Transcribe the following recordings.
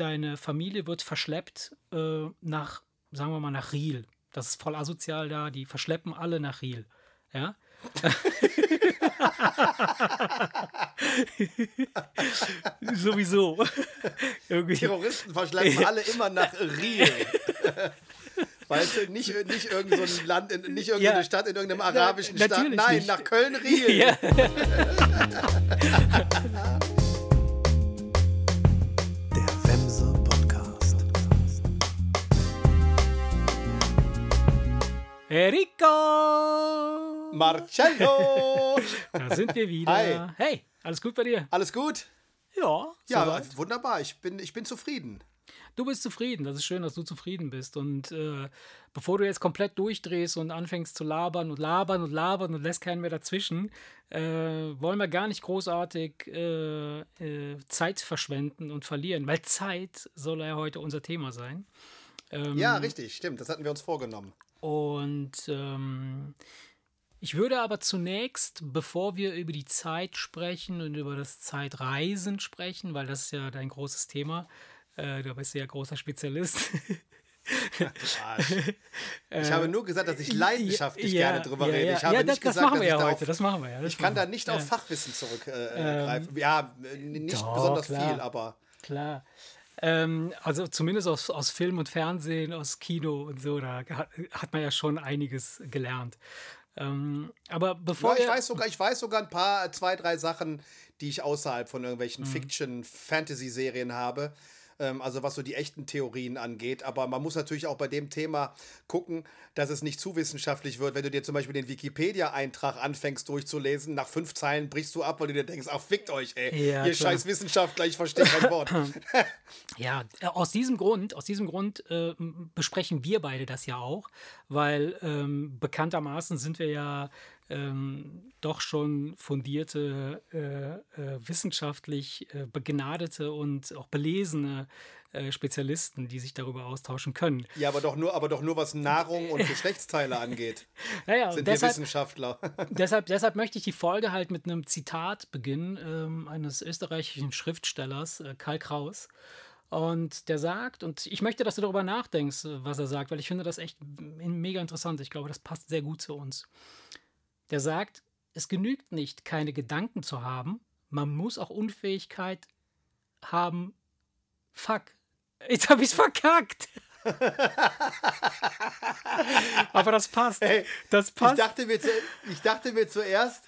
deine Familie wird verschleppt äh, nach, sagen wir mal, nach Riel. Das ist voll asozial da, die verschleppen alle nach Riel. Ja. Sowieso. Terroristen verschleppen alle immer nach Riel. Weißt du, nicht, nicht irgendein so Land, in, nicht irgendeine ja. Stadt in irgendeinem arabischen Na, Staat. Nein, nicht. nach Köln-Riel. Ja. Enrico! Marcello! Da sind wir wieder. Hi. Hey, alles gut bei dir? Alles gut? Ja. Ja, wunderbar. Ich bin, ich bin zufrieden. Du bist zufrieden. Das ist schön, dass du zufrieden bist. Und äh, bevor du jetzt komplett durchdrehst und anfängst zu labern und labern und labern und lässt keinen mehr dazwischen, äh, wollen wir gar nicht großartig äh, äh Zeit verschwenden und verlieren, weil Zeit soll ja heute unser Thema sein. Ähm, ja, richtig, stimmt. Das hatten wir uns vorgenommen. Und ähm, ich würde aber zunächst, bevor wir über die Zeit sprechen und über das Zeitreisen sprechen, weil das ist ja dein großes Thema, äh, du bist ja großer Spezialist. ich habe nur gesagt, dass ich leidenschaftlich ja, gerne drüber ja, rede. Ich habe ja, das, nicht das gesagt, machen wir ja heute. das machen wir ja. ich kann da nicht auf Fachwissen zurückgreifen. Äh, ähm, ja, nicht doch, besonders klar, viel, aber. Klar. Ähm, also zumindest aus, aus Film und Fernsehen, aus Kino und so, da hat, man ja schon einiges gelernt. Ähm, aber bevor. Ja, ich, weiß sogar, ich weiß sogar ein paar, zwei, drei Sachen, die ich außerhalb von irgendwelchen mhm. Fiction-Fantasy-Serien habe ähm, also was so die echten Theorien angeht. Aber man muss natürlich auch bei dem Thema gucken, dass es nicht zu wissenschaftlich wird. Wenn du dir zum Beispiel den Wikipedia-Eintrag anfängst durchzulesen, nach fünf Zeilen brichst du ab, weil du dir denkst, ach, fickt euch, ey. Ja, Ihr klar. scheiß Wissenschaftler, ich verstehe kein Wort. ja, aus diesem Grund, aus diesem Grund äh, besprechen wir beide das ja auch, weil ähm, bekanntermaßen sind wir ja ähm, doch schon fundierte, äh, äh, wissenschaftlich äh, begnadete und auch belesene äh, Spezialisten, die sich darüber austauschen können. Ja, aber doch nur, aber doch nur was Nahrung und Geschlechtsteile angeht. naja, sind deshalb, wir Wissenschaftler. deshalb, deshalb möchte ich die Folge halt mit einem Zitat beginnen ähm, eines österreichischen Schriftstellers, äh, Karl Kraus. Und der sagt, und ich möchte, dass du darüber nachdenkst, was er sagt, weil ich finde das echt mega interessant. Ich glaube, das passt sehr gut zu uns der sagt, es genügt nicht, keine Gedanken zu haben, man muss auch Unfähigkeit haben. Fuck, jetzt habe ich es verkackt. aber das passt. Hey, das passt. Ich dachte, mir zu, ich dachte mir zuerst,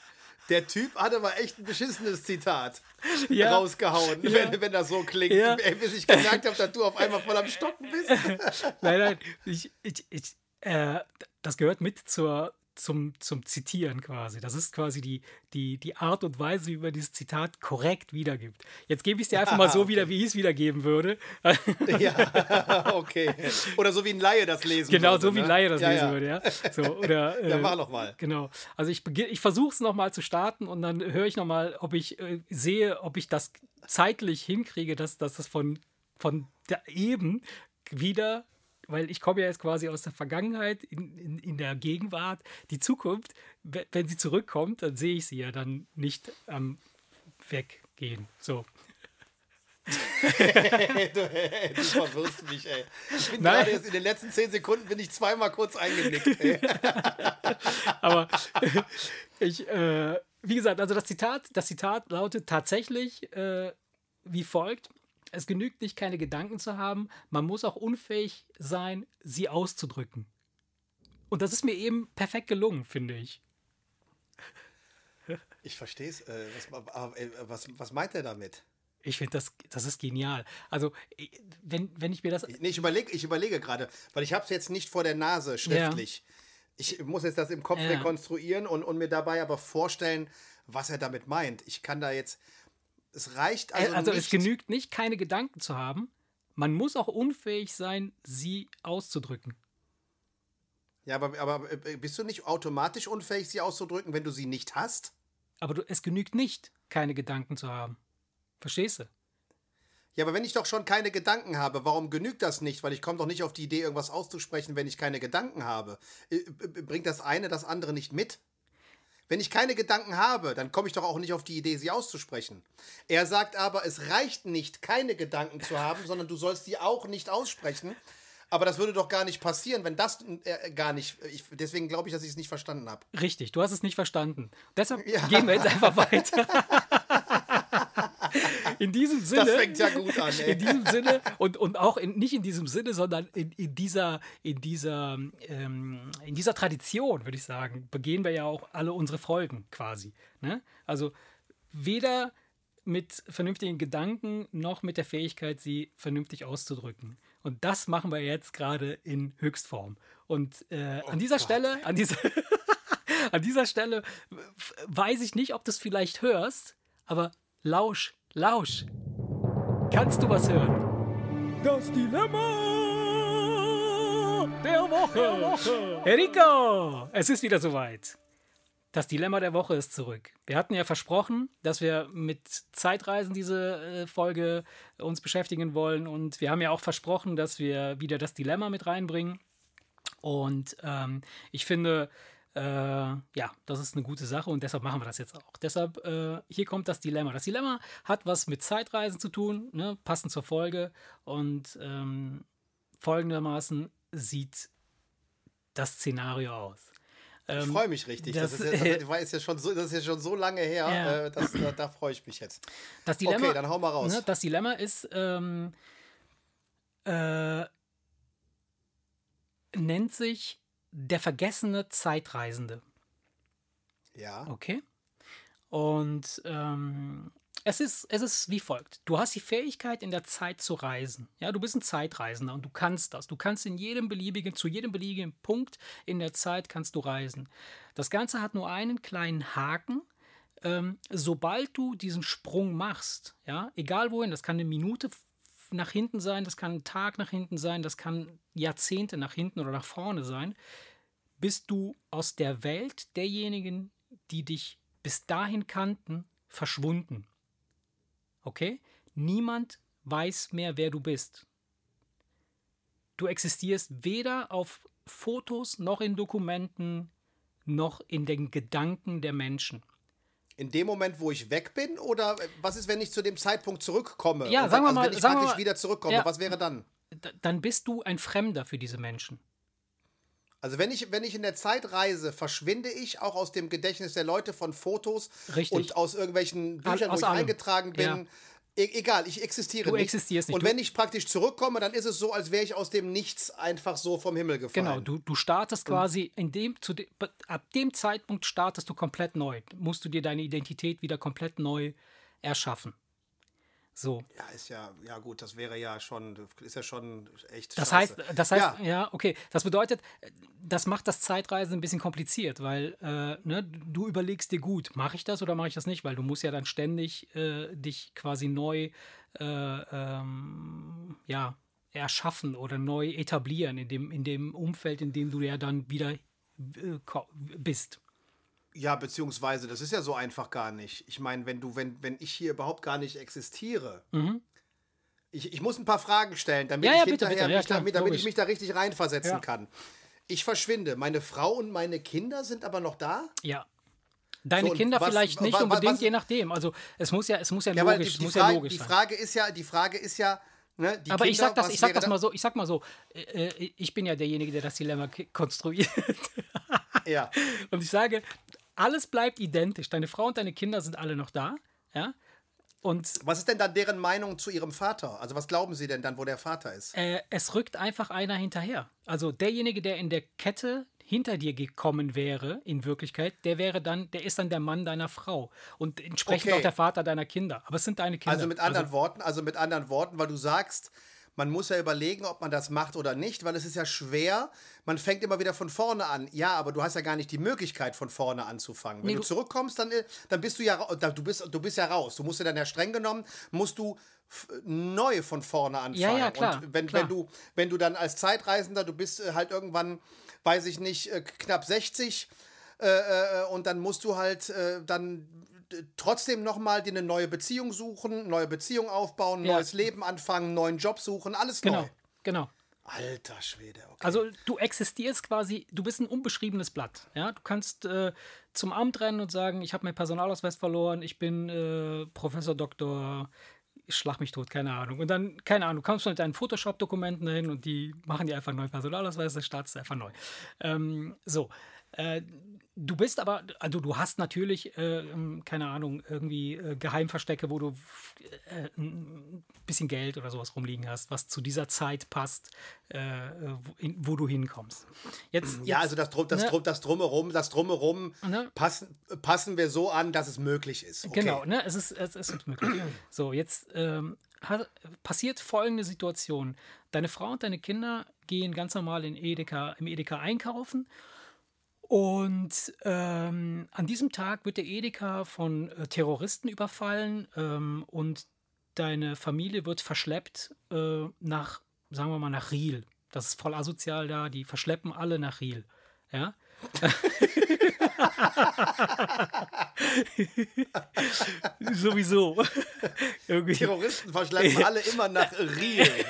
der Typ hat aber echt ein beschissenes Zitat ja. rausgehauen, ja. Wenn, wenn das so klingt. Ja. Bis ich gemerkt habe, dass du auf einmal voll am Stocken bist. nein, nein, ich, ich, ich, äh, das gehört mit zur, zum, zum Zitieren quasi. Das ist quasi die, die, die Art und Weise, wie man dieses Zitat korrekt wiedergibt. Jetzt gebe ich es dir einfach mal so okay. wieder, wie ich es wiedergeben würde. ja, okay. Oder so wie ein Laie das lesen genau, würde. Genau, so wie ein ne? Laie das ja, lesen ja. würde, ja. So, oder, ja, mach nochmal. Genau. Also ich, ich versuche es nochmal zu starten und dann höre ich nochmal, ob ich äh, sehe, ob ich das zeitlich hinkriege, dass, dass das von, von der eben wieder weil ich komme ja jetzt quasi aus der Vergangenheit in, in, in der Gegenwart. Die Zukunft, wenn sie zurückkommt, dann sehe ich sie ja dann nicht am Weggehen. So. du, du verwirrst mich, ey. Ich bin gerade jetzt in den letzten zehn Sekunden bin ich zweimal kurz eingenickt, ey. Aber ich, äh, wie gesagt, also das Zitat, das Zitat lautet tatsächlich äh, wie folgt: es genügt nicht, keine Gedanken zu haben, man muss auch unfähig sein, sie auszudrücken. Und das ist mir eben perfekt gelungen, finde ich. Ich verstehe es. Äh, was, äh, was, was meint er damit? Ich finde, das, das ist genial. Also, wenn, wenn ich mir das. Nee, ich überlege ich überlege gerade, weil ich habe es jetzt nicht vor der Nase schriftlich. Ja. Ich muss jetzt das im Kopf ja. rekonstruieren und, und mir dabei aber vorstellen, was er damit meint. Ich kann da jetzt. Es reicht also. Also, nicht. es genügt nicht, keine Gedanken zu haben. Man muss auch unfähig sein, sie auszudrücken. Ja, aber, aber äh, bist du nicht automatisch unfähig, sie auszudrücken, wenn du sie nicht hast? Aber du, es genügt nicht, keine Gedanken zu haben. Verstehst du? Ja, aber wenn ich doch schon keine Gedanken habe, warum genügt das nicht? Weil ich komme doch nicht auf die Idee, irgendwas auszusprechen, wenn ich keine Gedanken habe. Bringt das eine das andere nicht mit? Wenn ich keine Gedanken habe, dann komme ich doch auch nicht auf die Idee, sie auszusprechen. Er sagt aber, es reicht nicht, keine Gedanken zu haben, sondern du sollst die auch nicht aussprechen. Aber das würde doch gar nicht passieren, wenn das äh, gar nicht. Ich, deswegen glaube ich, dass ich es nicht verstanden habe. Richtig, du hast es nicht verstanden. Deshalb Ja. gehen wir jetzt einfach weiter. in diesem Sinne. Das fängt ja gut an, ey. In diesem Sinne und, und auch in, nicht in diesem Sinne, sondern in, in dieser, in, dieser, ähm, in dieser Tradition, würde ich sagen, begehen wir ja auch alle unsere Folgen quasi. Ne? Also weder mit vernünftigen Gedanken noch mit der Fähigkeit, sie vernünftig auszudrücken. Und das machen wir jetzt gerade in Höchstform. Und äh, an dieser Gott. Stelle, an dieser, an dieser Stelle weiß ich nicht, ob du es vielleicht hörst, aber lausch, lausch. Kannst du was hören? Das Dilemma der Woche. Enrico, es ist wieder soweit. Das Dilemma der Woche ist zurück. Wir hatten ja versprochen, dass wir mit Zeitreisen diese äh, Folge uns beschäftigen wollen und wir haben ja auch versprochen, dass wir wieder das Dilemma mit reinbringen. Und ähm, ich finde, äh, ja, das ist eine gute Sache und deshalb machen wir das jetzt auch. Deshalb, äh, hier kommt das Dilemma. Das Dilemma hat was mit Zeitreisen zu tun, ne, passend zur Folge. Und ähm, folgendermaßen sieht das Szenario aus. Ich Ähm, freue mich richtig. Das, das- ist, ja, das, ist ja schon so, das ist ja schon so lange her. Ja. Äh, das, da da freue ich mich jetzt. Das Dilemma, Okay, dann hau mal raus. Ne, das Dilemma ist, ähm, äh, nennt sich der vergessene Zeitreisende. Ja. Okay? Und ähm, es, ist, es ist wie folgt. Du hast die Fähigkeit, in der Zeit zu reisen. Ja, du bist ein Zeitreisender und du kannst das. Du kannst in jedem beliebigen, zu jedem beliebigen Punkt in der Zeit kannst du reisen. Das Ganze hat nur einen kleinen Haken. Ähm, sobald du diesen Sprung machst, ja, egal wohin, das kann eine Minute nach hinten sein, das kann ein Tag nach hinten sein, das kann Jahrzehnte nach hinten oder nach vorne sein, bist du aus der Welt derjenigen, die dich bis dahin kannten, verschwunden. Okay? Niemand weiß mehr, wer du bist. Du existierst weder auf Fotos noch in Dokumenten noch in den Gedanken der Menschen. In dem Moment, wo ich weg bin? Oder äh, was ist, wenn ich zu dem Zeitpunkt zurückkomme? Ja, sagen wir also mal- Wenn ich sagen praktisch mal- wieder zurückkomme, Ja. was wäre dann? Dann bist du ein Fremder für diese Menschen. Also wenn ich, wenn ich in der Zeit reise, verschwinde ich auch aus dem Gedächtnis der Leute von Fotos Richtig. und aus irgendwelchen Büchern, wo aus ich allem. eingetragen bin. Ja. E egal, ich existiere Du nicht. existierst nicht. Und wenn ich praktisch zurückkomme, dann ist es so, als wäre ich aus dem Nichts einfach so vom Himmel gefallen. Genau, du, du startest quasi in dem, zu de, ab dem Zeitpunkt startest du komplett neu. Musst du dir deine Identität wieder komplett neu erschaffen. So. Ja, ist ja, ja gut, das wäre ja schon, ist ja schon echt Das scheiße. heißt, das heißt, ja, ja. okay. Das bedeutet, das macht das Zeitreisen ein bisschen kompliziert, weil äh, ne, du überlegst dir gut, mache ich das oder mache ich das nicht, weil du musst ja dann ständig äh, dich quasi neu äh, ähm, ja, erschaffen oder neu etablieren in dem, in dem Umfeld, in dem du ja dann wieder äh, bist. Ja, beziehungsweise, das ist ja so einfach gar nicht. Ich meine, wenn du, wenn, wenn ich hier überhaupt gar nicht existiere, ich, ich muss ein paar Fragen stellen, damit Mhm. Ja, ja, ich bitte, hinterher bitte. Ja, mich, klar, damit, damit ich mich da richtig reinversetzen Ja. kann. Ich verschwinde. Meine Frau und meine Kinder sind aber noch da? Ja. Deine So, Kinder was- vielleicht nicht wa- wa- unbedingt, was- je nachdem. Also es muss ja, es muss ja, Ja, logisch, die, es die, muss ja Frage, logisch die sein. Frage ist ja, die Frage ist ja, ne, Aber Kinder, ich sag das, was ich sag das da- mal so, ich sag mal so, äh, äh, ich bin ja derjenige, der das Dilemma konstruiert. Ja. Und ich sage, alles bleibt identisch. Deine Frau und deine Kinder sind alle noch da. Ja. Und Was ist denn dann deren Meinung zu ihrem Vater? Also was glauben sie denn dann, wo der Vater ist? äh, es rückt einfach einer hinterher. Also derjenige, der in der Kette hinter dir gekommen wäre, in Wirklichkeit, der wäre dann, der ist dann der Mann deiner Frau und entsprechend Okay. auch der Vater deiner Kinder. Aber es sind deine Kinder. Also mit anderen Worten, also mit anderen Worten, weil du sagst, man muss ja überlegen, ob man das macht oder nicht, weil es ist ja schwer. Man fängt immer wieder von vorne an. Ja, aber du hast ja gar nicht die Möglichkeit, von vorne anzufangen. Wenn Nee, du zurückkommst, dann, äh, dann bist du ja du bist, du bist ja raus. Du musst ja dann ja streng genommen, musst du neu von vorne anfangen. Ja, ja, klar, Und wenn, klar. wenn du, wenn du dann als Zeitreisender, du bist äh, halt irgendwann, weiß ich nicht, äh, knapp 60 äh, und dann musst du halt äh, dann trotzdem nochmal dir eine neue Beziehung suchen, neue Beziehung aufbauen, Ja. neues Leben anfangen, neuen Job suchen, alles Genau, neu. genau. Alter Schwede, okay. Also du existierst quasi, du bist ein unbeschriebenes Blatt. Ja? Du kannst äh, zum Amt rennen und sagen, ich habe meinen Personalausweis verloren, ich bin äh, Professor Doktor, schlag mich tot, keine Ahnung. Und dann, keine Ahnung, du kommst mit deinen Photoshop-Dokumenten hin und die machen dir einfach einen neuen Personalausweis, dann startest du einfach neu. Ähm, so. Äh, du bist aber, also du hast natürlich, äh, ähm, keine Ahnung, irgendwie äh, Geheimverstecke, wo du äh, ein bisschen Geld oder sowas rumliegen hast, was zu dieser Zeit passt, äh, wo, in, wo du hinkommst. Jetzt, ja, jetzt, also das, Drum- das, ne? Drum- das Drumherum, das Drumherum Ne? passen, passen wir so an, dass es möglich ist. Okay. Genau, ne? es, ist, es ist möglich. So, jetzt ähm, hat, passiert folgende Situation. Deine Frau und deine Kinder gehen ganz normal in Edeka, im Edeka einkaufen. Und ähm, an diesem Tag wird der Edeka von äh, Terroristen überfallen ähm, und deine Familie wird verschleppt äh, nach, sagen wir mal, nach Riel. Das ist voll asozial da, die verschleppen alle nach Riel. Ja? Sowieso. Terroristen verschleppen alle immer nach Riel.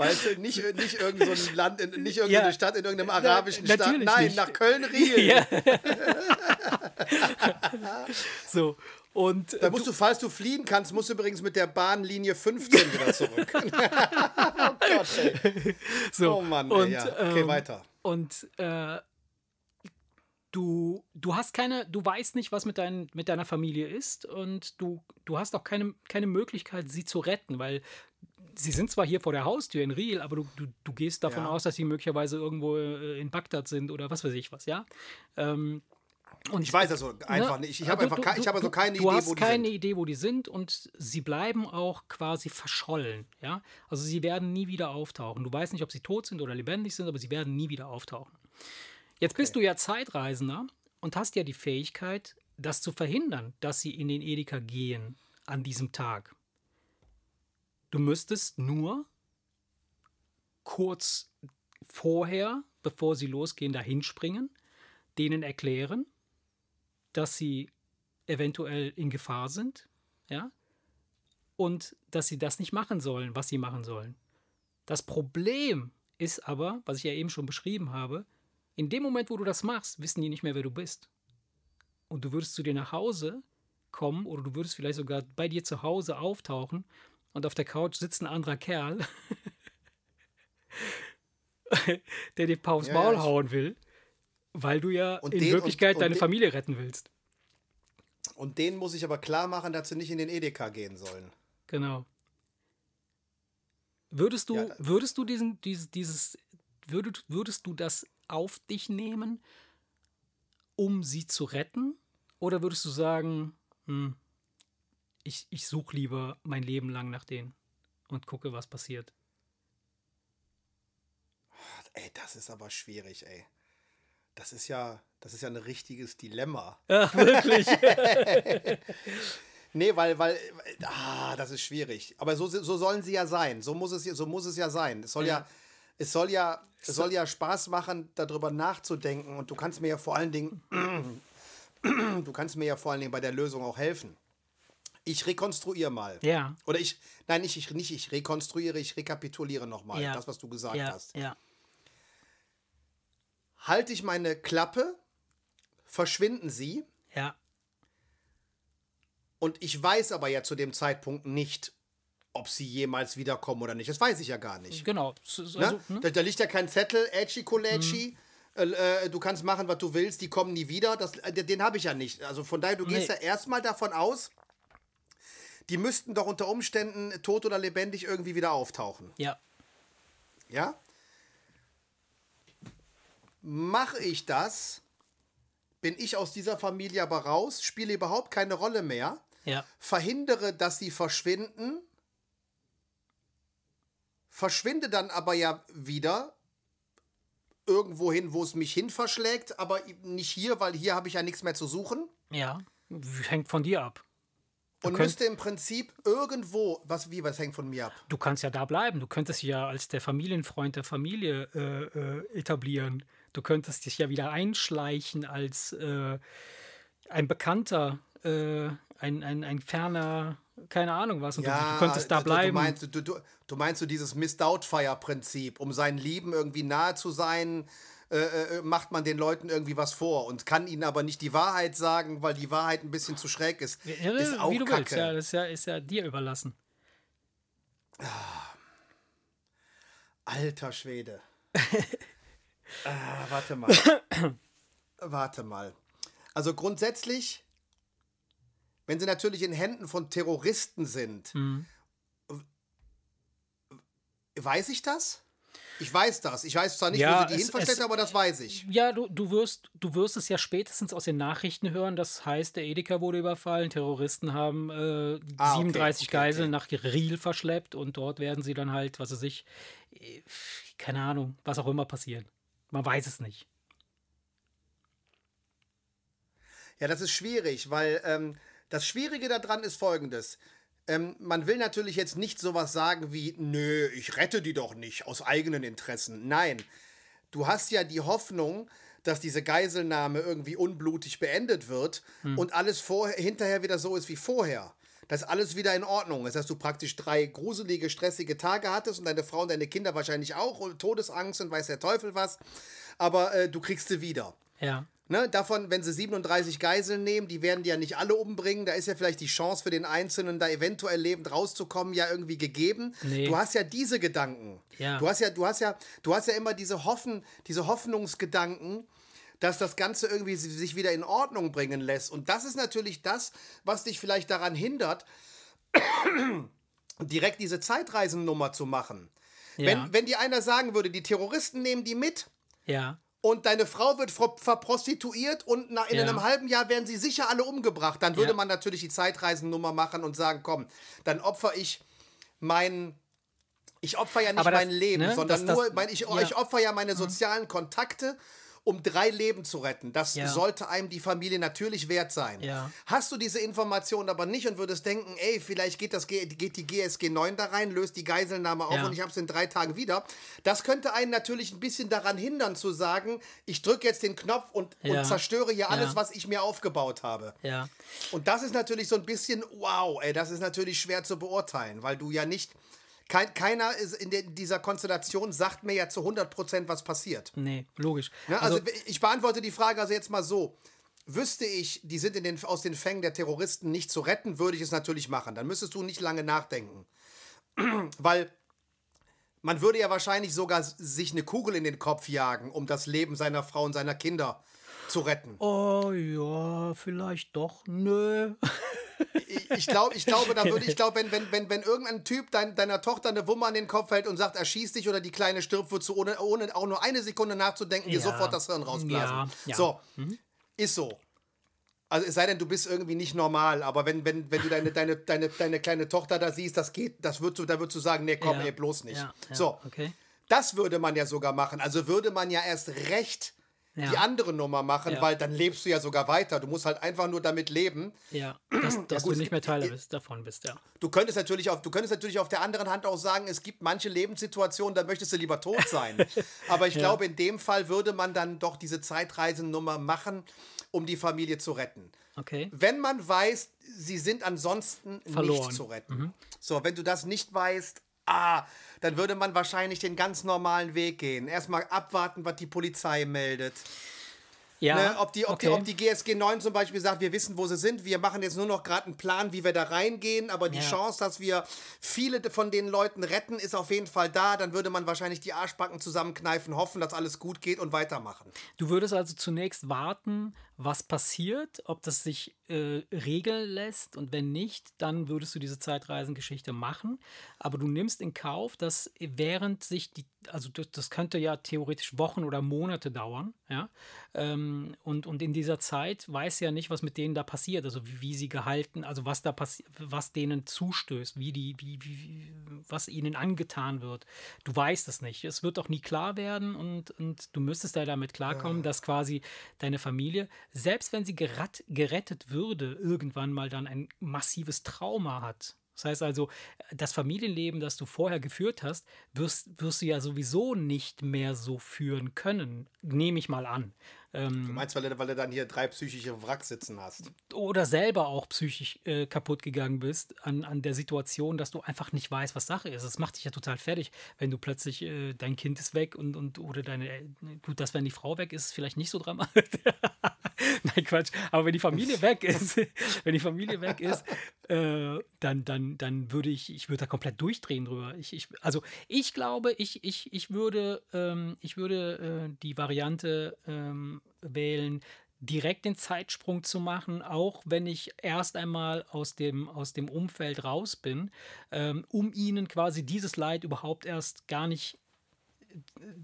Weißt du, nicht, nicht irgendein so ein Land, in, nicht irgendeine Ja. Stadt in irgendeinem arabischen Na, Staat. Nein, nicht. nach Köln-Riel. Ja. so. Und Da äh, musst du, falls du fliehen kannst, musst du übrigens mit der Bahnlinie 15 wieder zurück. oh Gott, ey. so. Oh Mann, und, ey, ja. Okay, ähm, weiter. Und äh, du, du hast keine, du weißt nicht, was mit, dein, mit deiner Familie ist und du, du hast auch keine, keine Möglichkeit, sie zu retten, weil sie sind zwar hier vor der Haustür in Riel, aber du, du, du gehst davon Ja. aus, dass sie möglicherweise irgendwo äh, in Bagdad sind oder was weiß ich was, ja. Ähm, und Ich weiß das so einfach Ne? nicht. Ich habe Also einfach kei- ich habe also keine du Idee, hast wo die keine sind. Idee, wo die sind und sie bleiben auch quasi verschollen. Ja? Also sie werden nie wieder auftauchen. Du weißt nicht, ob sie tot sind oder lebendig sind, aber sie werden nie wieder auftauchen. Jetzt bist du ja Zeitreisender und hast ja die Fähigkeit, das zu verhindern, dass sie in den Edeka gehen an diesem Tag. Du müsstest nur kurz vorher, bevor sie losgehen, dahin springen, denen erklären, dass sie eventuell in Gefahr sind, ja, und dass sie das nicht machen sollen, was sie machen sollen. Das Problem ist aber, was ich ja eben schon beschrieben habe, in dem Moment, wo du das machst, wissen die nicht mehr, wer du bist. Und du würdest zu dir nach Hause kommen oder du würdest vielleicht sogar bei dir zu Hause auftauchen und auf der Couch sitzt ein anderer Kerl, der dir aufs Ja, Maul ja, hauen will, weil du ja Und in den- Wirklichkeit und- und deine den- Familie retten willst. Und denen muss ich aber klar machen, dass sie nicht in den Edeka gehen sollen. Genau. Würdest du, Ja, da- würdest du diesen, dieses, dieses, würdest, würdest du das auf dich nehmen, um sie zu retten? Oder würdest du sagen, hm, ich, ich suche lieber mein Leben lang nach denen und gucke, was passiert? Ey, das ist aber schwierig, ey. Das ist ja, das ist ja ein richtiges Dilemma. Ach, wirklich? Nee, weil, weil, ah, das ist schwierig. Aber so, so sollen sie ja sein. So muss es, so muss es ja sein. Es soll ja, es soll ja, es soll ja Spaß machen, darüber nachzudenken. Und du kannst mir ja vor allen Dingen, du kannst mir ja vor allen Dingen bei der Lösung auch helfen. Ich rekonstruiere mal. ja. Oder ich, nein, nicht ich, nicht ich rekonstruiere, ich rekapituliere nochmal Ja. das, was du gesagt Ja, hast. ja. Halte ich meine Klappe, verschwinden sie Ja. und ich weiß aber ja zu dem Zeitpunkt nicht, ob sie jemals wiederkommen oder nicht. Das weiß ich ja gar nicht. Genau. Ne? also, ne? Da, da liegt ja kein Zettel, Edgy Kolecci. Äh, äh, du kannst machen, was du willst, die kommen nie wieder. Das, äh, den habe ich ja nicht. Also von daher, du gehst Nee. ja erstmal davon aus, die müssten doch unter Umständen tot oder lebendig irgendwie wieder auftauchen. Ja. Ja? Mache ich das, bin ich aus dieser Familie aber raus, spiele überhaupt keine Rolle mehr, Ja. verhindere, dass sie verschwinden, verschwinde dann aber ja wieder irgendwo hin, wo es mich hin verschlägt, aber nicht hier, weil hier habe ich ja nichts mehr zu suchen. Ja. Hängt von dir ab. Und könnt- müsste im Prinzip irgendwo, was wie, was hängt von mir ab? Du kannst ja da bleiben. Du könntest ja als der Familienfreund der Familie äh, äh, etablieren. Du könntest dich ja wieder einschleichen als äh, ein Bekannter, äh, ein, ein, ein ferner keine Ahnung was und du, Ja, du könntest da du- bleiben. Du meinst, du, du, du meinst so dieses Miss-Doubtfire-Prinzip, um seinen Lieben irgendwie nahe zu sein, äh, äh, macht man den Leuten irgendwie was vor und kann ihnen aber nicht die Wahrheit sagen, weil die Wahrheit ein bisschen zu schräg ist. ja, ist auch wie du Kacke. willst, ja, das ist ja, ist ja dir überlassen. Alter Schwede. ah, warte mal. warte mal. Also grundsätzlich, wenn sie natürlich in Händen von Terroristen sind, Mhm. weiß ich das? Ich weiß das. Ich weiß zwar nicht, Ja, wo sie die es- hin versteckt, es- aber das weiß ich. Ja, du, du, wirst, du wirst es ja spätestens aus den Nachrichten hören. Das heißt, der Edeka wurde überfallen, Terroristen haben äh, Ah, okay, 37 okay, Geiseln okay. nach Riel verschleppt und dort werden sie dann halt, was weiß ich, äh, keine Ahnung, was auch immer passieren. Man weiß es nicht. Ja, das ist schwierig, weil ähm, das Schwierige daran ist folgendes. Ähm, man will natürlich jetzt nicht sowas sagen wie, nö, ich rette die doch nicht aus eigenen Interessen. Nein, du hast ja die Hoffnung, dass diese Geiselnahme irgendwie unblutig beendet wird und alles vorher, hinterher wieder so ist wie vorher. Dass alles wieder in Ordnung ist, dass du praktisch drei gruselige, stressige Tage hattest und deine Frau und deine Kinder wahrscheinlich auch und Todesangst und weiß der Teufel was. Aber äh, du kriegst sie wieder. Ja. Ne, davon, wenn sie 37 Geiseln nehmen, die werden die ja nicht alle umbringen. Da ist ja vielleicht die Chance für den Einzelnen, da eventuell lebend rauszukommen, ja irgendwie gegeben. Nee. Du hast ja diese Gedanken. Ja. Du hast ja, du hast ja, du hast ja immer diese Hoffen, diese Hoffnungsgedanken, dass das Ganze irgendwie si- sich wieder in Ordnung bringen lässt. Und das ist natürlich das, was dich vielleicht daran hindert, direkt diese Zeitreisennummer zu machen. Ja. Wenn, wenn dir einer sagen würde, die Terroristen nehmen die mit, Ja. Und deine Frau wird ver verprostituiert und in Ja. einem halben Jahr werden sie sicher alle umgebracht, dann würde Ja. man natürlich die Zeitreisennummer machen und sagen, komm, dann opfer ich mein ich opfer ja nicht das- mein Leben, ne, sondern das- das- nur mein, ich, ja. ich opfer ja meine sozialen Kontakte, um drei Leben zu retten. Das Ja. sollte einem die Familie natürlich wert sein. Ja. Hast du diese Information aber nicht und würdest denken, ey, vielleicht geht, das, geht die GSG 9 da rein, löst die Geiselnahme auf Ja. und ich habe es in drei Tagen wieder. Das könnte einen natürlich ein bisschen daran hindern zu sagen, ich drücke jetzt den Knopf und, und zerstöre hier alles, was ich mir aufgebaut habe. Und das ist natürlich so ein bisschen, wow, ey, das ist natürlich schwer zu beurteilen, weil du ja nicht, kein, keiner ist in der, dieser Konstellation sagt mir ja zu 100% was passiert. Nee, logisch. Ne? Also, ich beantworte die Frage also jetzt mal so. Wüsste ich, die sind in den, aus den Fängen der Terroristen nicht zu retten, würde ich es natürlich machen. Dann müsstest du nicht lange nachdenken. Weil man würde ja wahrscheinlich sogar sich eine Kugel in den Kopf jagen, um das Leben seiner Frau und seiner Kinder zu retten. oh ja, vielleicht doch. Nö. Ich, ich, glaub, ich glaube, da würde ich glaube, wenn, wenn, wenn, wenn irgendein Typ dein, deiner Tochter eine Wumme an den Kopf hält und sagt, erschieß dich oder die Kleine stirbt, würdest du ohne, ohne auch nur eine Sekunde nachzudenken, dir Ja. sofort das Hirn rausblasen. Ja, ja. So, ist so. Also es sei denn, du bist irgendwie nicht normal, aber wenn, wenn, wenn du deine, deine, deine, deine kleine Tochter da siehst, das geht, das würdest du, da würdest du sagen, nee, komm, Ja. ey, bloß nicht. So, okay. das würde man ja sogar machen. Also würde man ja erst recht Ja. die andere Nummer machen, Ja. weil dann lebst du ja sogar weiter. Du musst halt einfach nur damit leben, Ja, dass, dass gut, du nicht mehr Teile ihr- bist, davon bist, ja. Du könntest natürlich auf, du könntest natürlich auf der anderen Hand auch sagen, es gibt manche Lebenssituationen, da möchtest du lieber tot sein. Aber ich glaube, in dem Fall würde man dann doch diese Zeitreisennummer machen, um die Familie zu retten. Okay. Wenn man weiß, sie sind ansonsten Verloren. nicht zu retten. So, wenn du das nicht weißt, ah, dann würde man wahrscheinlich den ganz normalen Weg gehen. Erstmal abwarten, was die Polizei meldet. Ja, Ne, ob, die, ob, okay. die, ob die GSG 9 zum Beispiel sagt, wir wissen, wo sie sind, wir machen jetzt nur noch gerade einen Plan, wie wir da reingehen, aber die Ja. Chance, dass wir viele von den Leuten retten, ist auf jeden Fall da. Dann würde man wahrscheinlich die Arschbacken zusammenkneifen, hoffen, dass alles gut geht und weitermachen. Du würdest also zunächst warten, was passiert, ob das sich äh, regeln lässt und wenn nicht, dann würdest du diese Zeitreisengeschichte machen. Aber du nimmst in Kauf, dass während sich die, also das, das könnte ja theoretisch Wochen oder Monate dauern, ja. Ähm, und, und in dieser Zeit weiß ja nicht, was mit denen da passiert, also wie, wie sie gehalten, also was da passiert, was denen zustößt, wie die, wie, wie, wie, was ihnen angetan wird. Du weißt es nicht. Es wird auch nie klar werden und, und du müsstest ja damit klarkommen, dass quasi deine Familie, selbst wenn sie gerat, gerettet würde, irgendwann mal dann ein massives Trauma hat. Das heißt also, das Familienleben, das du vorher geführt hast, wirst, wirst du ja sowieso nicht mehr so führen können. Nehme ich mal an. Ähm, Du meinst, weil du, weil du dann hier drei psychische Wracks sitzen hast. oder selber auch psychisch äh, kaputt gegangen bist an, an der Situation, dass du einfach nicht weißt, was Sache ist. Das macht dich ja total fertig, wenn du plötzlich äh, dein Kind ist weg und, und oder deine El- gut, dass wenn die Frau weg ist, ist vielleicht nicht so dramatisch. Nein, Quatsch. Aber wenn die Familie weg ist, wenn die Familie weg ist, äh, dann, dann, dann würde ich, ich würde da komplett durchdrehen drüber. Ich, ich, also ich glaube, ich, ich, ich würde, ähm, ich würde äh, die Variante ähm, wählen, direkt den Zeitsprung zu machen, auch wenn ich erst einmal aus dem, aus dem Umfeld raus bin, ähm, um ihnen quasi dieses Leid überhaupt erst gar nicht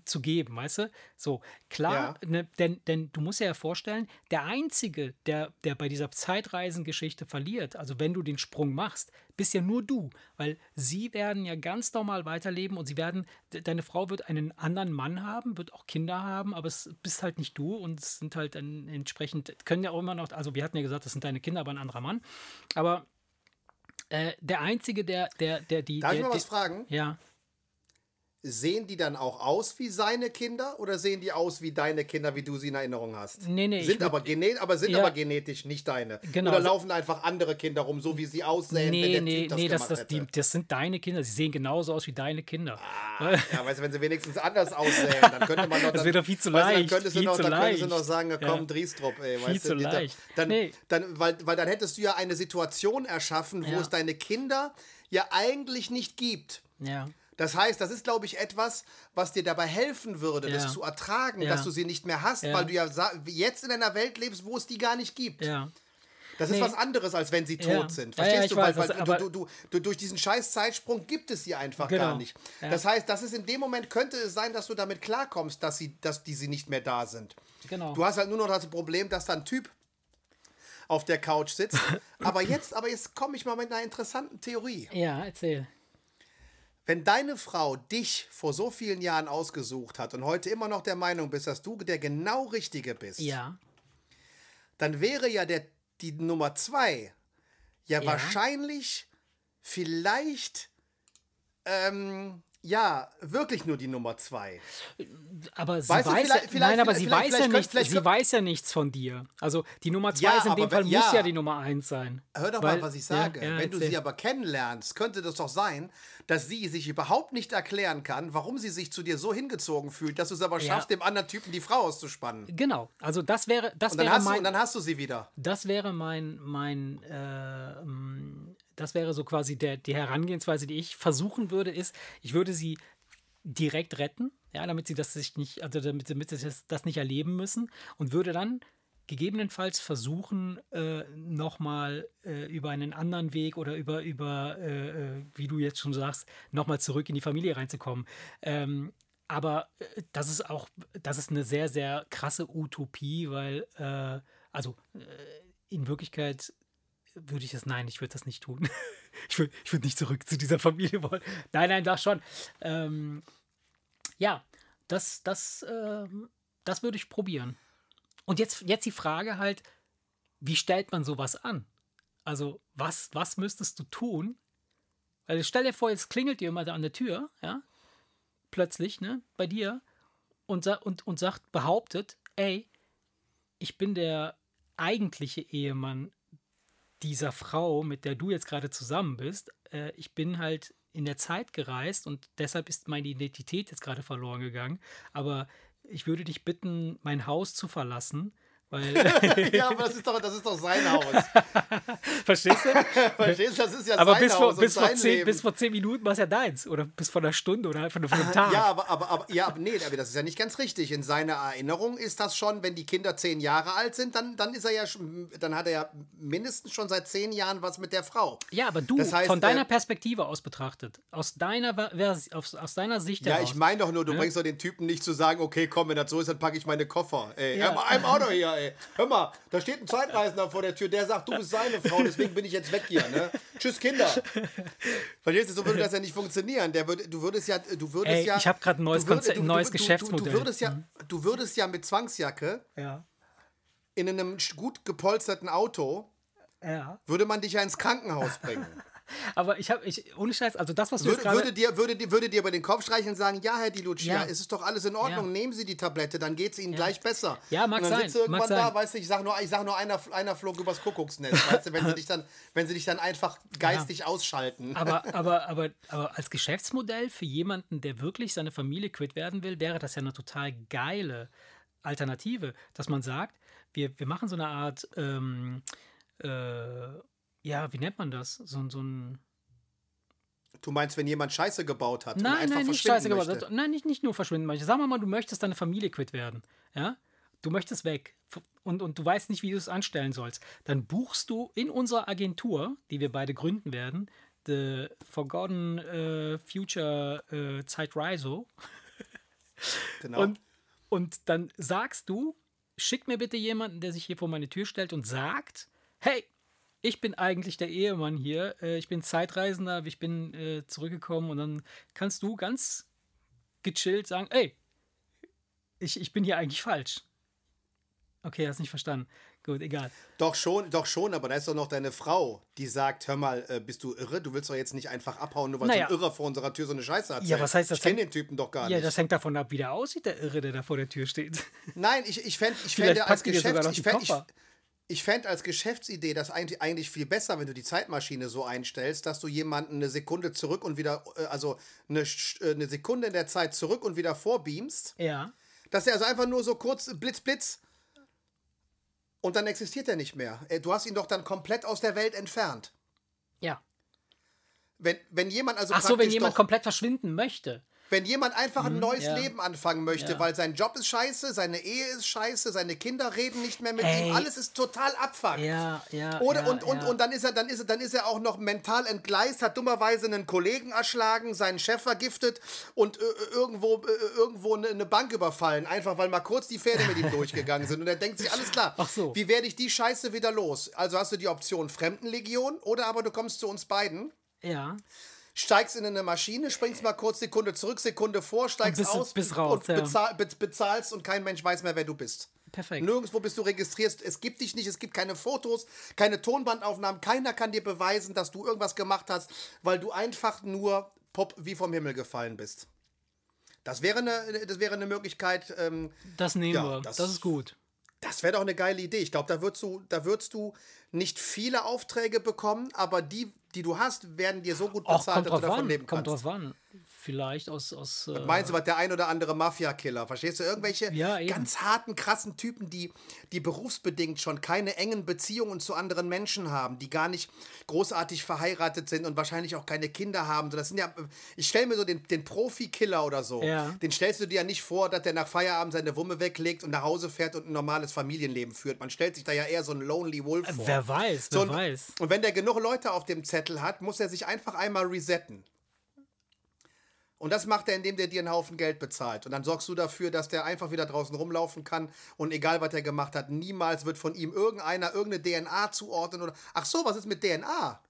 zu geben, weißt du? So, klar, ne, denn, denn du musst dir ja vorstellen, der Einzige, der, der bei dieser Zeitreisengeschichte verliert, also wenn du den Sprung machst, bist ja nur du, weil sie werden ja ganz normal weiterleben und sie werden, de- deine Frau wird einen anderen Mann haben, wird auch Kinder haben, aber es bist halt nicht du und es sind halt dann entsprechend, können ja auch immer noch, also wir hatten ja gesagt, das sind deine Kinder, aber ein anderer Mann, aber äh, der Einzige, der, der, der die. Darf ich der, mal was fragen? Ja. Sehen die dann auch aus wie seine Kinder oder sehen die aus wie deine Kinder, wie du sie in Erinnerung hast? Nee, nee, Sind aber, gene aber sind Ja. aber genetisch nicht deine. Genau. Oder laufen einfach andere Kinder rum, so wie sie aussehen, wenn Nee, der nee, Typ das nee, das, das, die, das sind deine Kinder. Sie sehen genauso aus wie deine Kinder. Ja, weißt du, wenn sie wenigstens anders aussehen, dann könnte man doch. Das Dann, wäre doch viel zu weißt du, leicht, Dann könntest du viel noch, zu dann könntest du leicht. noch sagen, ja, komm, Ja. Driestrup, ey. Viel weißt zu du, leicht. Dann, Nee. dann, weil, weil dann hättest du ja eine Situation erschaffen, wo Ja. es deine Kinder ja eigentlich nicht gibt. Ja. Das heißt, das ist, glaube ich, etwas, was dir dabei helfen würde, Ja. das zu ertragen, Ja. dass du sie nicht mehr hast, Ja. weil du ja jetzt in einer Welt lebst, wo es die gar nicht gibt. Ja. Das ist Nee. was anderes, als wenn sie tot Ja. sind. Ja, ja, Verstehst ich du? Weil, weiß, weil aber- du, du, du, durch diesen scheiß Zeitsprung gibt es sie einfach Genau. gar nicht. Ja. Das heißt, das ist in dem Moment könnte es sein, dass du damit klarkommst, dass, sie, dass die sie nicht mehr da sind. Genau. Du hast halt nur noch das Problem, dass da ein Typ auf der Couch sitzt. aber jetzt, aber jetzt komme ich mal mit einer interessanten Theorie. Ja, erzähl. Wenn deine Frau dich vor so vielen Jahren ausgesucht hat und heute immer noch der Meinung bist, dass du der genau Richtige bist, Ja. dann wäre ja der, die Nummer zwei ja, Ja. wahrscheinlich vielleicht ähm, ja wirklich nur die Nummer zwei. Aber sie Weißt du, weiß vielleicht- nein, aber sie weiß ja nichts. Sie weiß ja nichts von dir. Also die Nummer zwei Ja, ist in dem Fall wenn- muss ja. die Nummer eins sein. Hör doch Weil- mal, was ich sage. ja, Wenn du sie aber kennenlernst, könnte das doch sein, dass sie sich überhaupt nicht erklären kann, warum sie sich zu dir so hingezogen fühlt, dass du es aber schaffst, dem anderen Typen die Frau auszuspannen. Genau. Also das wäre, das Und dann, wäre hast du, mein, und dann hast du sie wieder. Das wäre mein, mein, äh, ähm, das wäre so quasi der, die Herangehensweise, die ich versuchen würde, ist, ich würde sie direkt retten, ja, damit sie das sich nicht, also damit, damit sie das, nicht erleben müssen und würde dann gegebenenfalls versuchen, äh, nochmal äh, über einen anderen Weg oder über, über äh, äh, wie du jetzt schon sagst, nochmal zurück in die Familie reinzukommen. Ähm, aber äh, das ist auch, das ist eine sehr, sehr krasse Utopie, weil, äh, also in Wirklichkeit würde ich das, nein, ich würde das nicht tun. ich würde ich würd nicht zurück zu dieser Familie wollen. Nein, nein, das schon. Ähm, ja, das, das, ähm, das würde ich probieren. Und jetzt, jetzt die Frage halt, wie stellt man sowas an? Also, was, was müsstest du tun? Weil stell dir vor, jetzt klingelt jemand an der Tür, ja, plötzlich, ne, bei dir und, und, und sagt, behauptet, ey, ich bin der eigentliche Ehemann dieser Frau, mit der du jetzt gerade zusammen bist. Äh, ich bin halt in der Zeit gereist und deshalb ist meine Identität jetzt gerade verloren gegangen. Aber ich würde dich bitten, mein Haus zu verlassen, weil, ja, aber das ist doch, das ist doch sein Haus. verstehst du? Verstehst du? Das ist ja Aber sein bis Haus vor, und bis, vor sein zehn, Leben. bis vor zehn Minuten war es ja deins. Oder bis vor einer Stunde oder nur von einem Tag. Ja, aber, aber, aber, ja, aber nee, aber das ist ja nicht ganz richtig. In seiner Erinnerung ist das schon, wenn die Kinder zehn Jahre alt sind, dann, dann ist er ja dann hat er ja mindestens schon seit zehn Jahren was mit der Frau. Ja, aber du, Das heißt, von deiner äh, Perspektive aus betrachtet, aus deiner, aus, aus deiner Sicht Ja, heraus. ich meine doch nur, du Ne? bringst doch den Typen nicht zu sagen, okay, komm, wenn das so ist, dann packe ich meine Koffer. Ey, Ja. I'm out of here, ey. Hör mal, da steht ein Zeitreisender vor der Tür, der sagt, du bist seine Frau, deswegen bin ich jetzt weg hier, ne? Tschüss, Kinder. Verstehst du, so würde das ja nicht funktionieren. Der würde, du würdest ja, du würdest Ey, ja. ich hab grad ein neues du würd- Konzept- ein neues du, Geschäftsmodell. Du, du, würdest ja, du würdest ja mit Zwangsjacke ja. in einem gut gepolsterten Auto, Ja. würde man dich ja ins Krankenhaus bringen. Aber ich habe, ich, ohne Scheiß, also das, was du jetzt Würde, gerade... würde, dir, würde, dir- würde dir über den Kopf streicheln und sagen, ja, Herr Di Lucia, Ja. es ist doch alles in Ordnung, Ja. nehmen Sie die Tablette, dann geht es Ihnen gleich besser. Ja, mag und dann sein, sitzt du irgendwann mag da, sein. weißt du, ich sag nur, ich sag nur einer, einer flog übers Kuckucksnest, weißt du, wenn sie dich dann, wenn sie dich dann einfach geistig ausschalten. Aber, aber, aber, aber als Geschäftsmodell für jemanden, der wirklich seine Familie quitt werden will, wäre das ja eine total geile Alternative, dass man sagt, wir, wir machen so eine Art, ähm, äh, ja, wie nennt man das? So, so ein. Du meinst, wenn jemand Scheiße gebaut hat Nein, nein, nicht scheiße, möchte. aber nein, nicht, nicht nur verschwinden möchte. Sagen wir mal, du möchtest deine Familie quitt werden. Ja? Du möchtest weg und, und du weißt nicht, wie du es anstellen sollst. Dann buchst du in unserer Agentur, die wir beide gründen werden, The Forgotten äh, Future äh, Zeit Riso. Genau. Und, und dann sagst du, schick mir bitte jemanden, der sich hier vor meine Tür stellt und sagt, hey, ich bin eigentlich der Ehemann hier, äh, ich bin Zeitreisender, ich bin äh, zurückgekommen und dann kannst du ganz gechillt sagen, ey, ich, ich bin hier eigentlich falsch. Okay, hast nicht verstanden. Gut, egal. Doch schon, doch schon, aber da ist doch noch deine Frau, die sagt, hör mal, äh, bist du irre? Du willst doch jetzt nicht einfach abhauen, nur weil Naja. so ein Irrer vor unserer Tür so eine Scheiße erzählt. Ja, was heißt das Ich kenne den Typen doch gar Ja, nicht. das hängt davon ab, wie der aussieht, der Irre, der da vor der Tür steht. Nein, ich, ich fände ich fände als noch Ich fänd, ich. Ich fänd als Geschäftsidee das eigentlich, viel besser, wenn du die Zeitmaschine so einstellst, dass du jemanden eine Sekunde zurück und wieder, äh, also eine, äh, eine Sekunde in der Zeit zurück und wieder vorbeamst. ja. Dass er also einfach nur so kurz Blitz, Blitz und dann existiert er nicht mehr. Äh, Du hast ihn doch dann komplett aus der Welt entfernt. Ja. Wenn, wenn jemand also Ach so, wenn jemand komplett verschwinden möchte. Wenn jemand einfach ein neues ja. Leben anfangen möchte, Ja. weil sein Job ist scheiße, seine Ehe ist scheiße, seine Kinder reden nicht mehr mit Ey. ihm, alles ist total abfuck. Ja, ja. Oder ja, und, und, und dann ist er, dann ist er, dann ist er auch noch mental entgleist, hat dummerweise einen Kollegen erschlagen, seinen Chef vergiftet und äh, irgendwo, äh, irgendwo eine, eine Bank überfallen, einfach weil mal kurz die Pferde mit ihm durchgegangen sind. Und er denkt sich, alles klar, Ach so. wie werde ich die Scheiße wieder los? Also hast du die Option Fremdenlegion oder aber du kommst zu uns beiden. Ja. Steigst in eine Maschine, springst mal kurz Sekunde zurück, Sekunde vor, steigst bist- aus bist raus, und ja. bezahl, be bezahlst und kein Mensch weiß mehr, wer du bist. Perfekt. Nirgendwo bist du registriert. Es gibt dich nicht, es gibt keine Fotos, keine Tonbandaufnahmen. Keiner kann dir beweisen, dass du irgendwas gemacht hast, weil du einfach nur Pop wie vom Himmel gefallen bist. Das wäre eine, das wäre eine Möglichkeit. Ähm, Das nehmen Ja, wir. Das, das- ist gut. Das wäre doch eine geile Idee. Ich glaube, da würdest du, da würdest du nicht viele Aufträge bekommen, aber die, die du hast, werden dir so gut bezahlt, kommt dass du davon an. leben Kommt kannst. drauf an. Vielleicht aus. aus äh, Meinst du, was der ein oder andere Mafia-Killer? Verstehst du? Irgendwelche Ja, ganz harten, krassen Typen, die, die berufsbedingt schon keine engen Beziehungen zu anderen Menschen haben, die gar nicht großartig verheiratet sind und wahrscheinlich auch keine Kinder haben. So, Das sind ja, ich stelle mir so den, den Profi-Killer oder so. Ja. Den stellst du dir ja nicht vor, dass der nach Feierabend seine Wumme weglegt und nach Hause fährt und ein normales Familienleben führt. Man stellt sich da ja eher so einen Lonely Wolf vor. Wer weiß, wer und, weiß. Und wenn der genug Leute auf dem Zettel hat, muss er sich einfach einmal resetten. Und das macht er, indem der dir einen Haufen Geld bezahlt. Und dann sorgst du dafür, dass der einfach wieder draußen rumlaufen kann. Und egal, was er gemacht hat, niemals wird von ihm irgendeiner irgendeine DNA zuordnen. Oder Ach so, was ist mit DNA?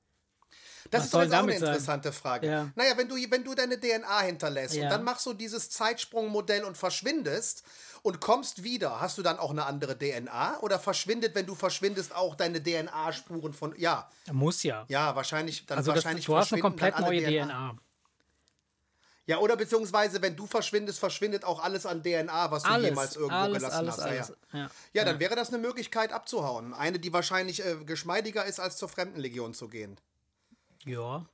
Das Was ist doch jetzt auch eine damit sein? interessante Frage. Ja. Naja, wenn du, wenn du deine DNA hinterlässt Ja. und dann machst du dieses Zeitsprungmodell und verschwindest und kommst wieder, hast du dann auch eine andere DNA? Oder verschwindet, wenn du verschwindest, auch deine DNA-Spuren von. Ja, Muss ja. ja, wahrscheinlich. Dann also das, wahrscheinlich du hast eine komplett neue DNA. Ja, oder beziehungsweise, wenn du verschwindest, verschwindet auch alles an DNA, was du Alles, jemals irgendwo alles, gelassen alles, hast. alles. Ja, Ja. ja. ja, dann wäre das eine Möglichkeit abzuhauen. Eine, die wahrscheinlich äh, geschmeidiger ist, als zur Fremdenlegion zu gehen. Ja.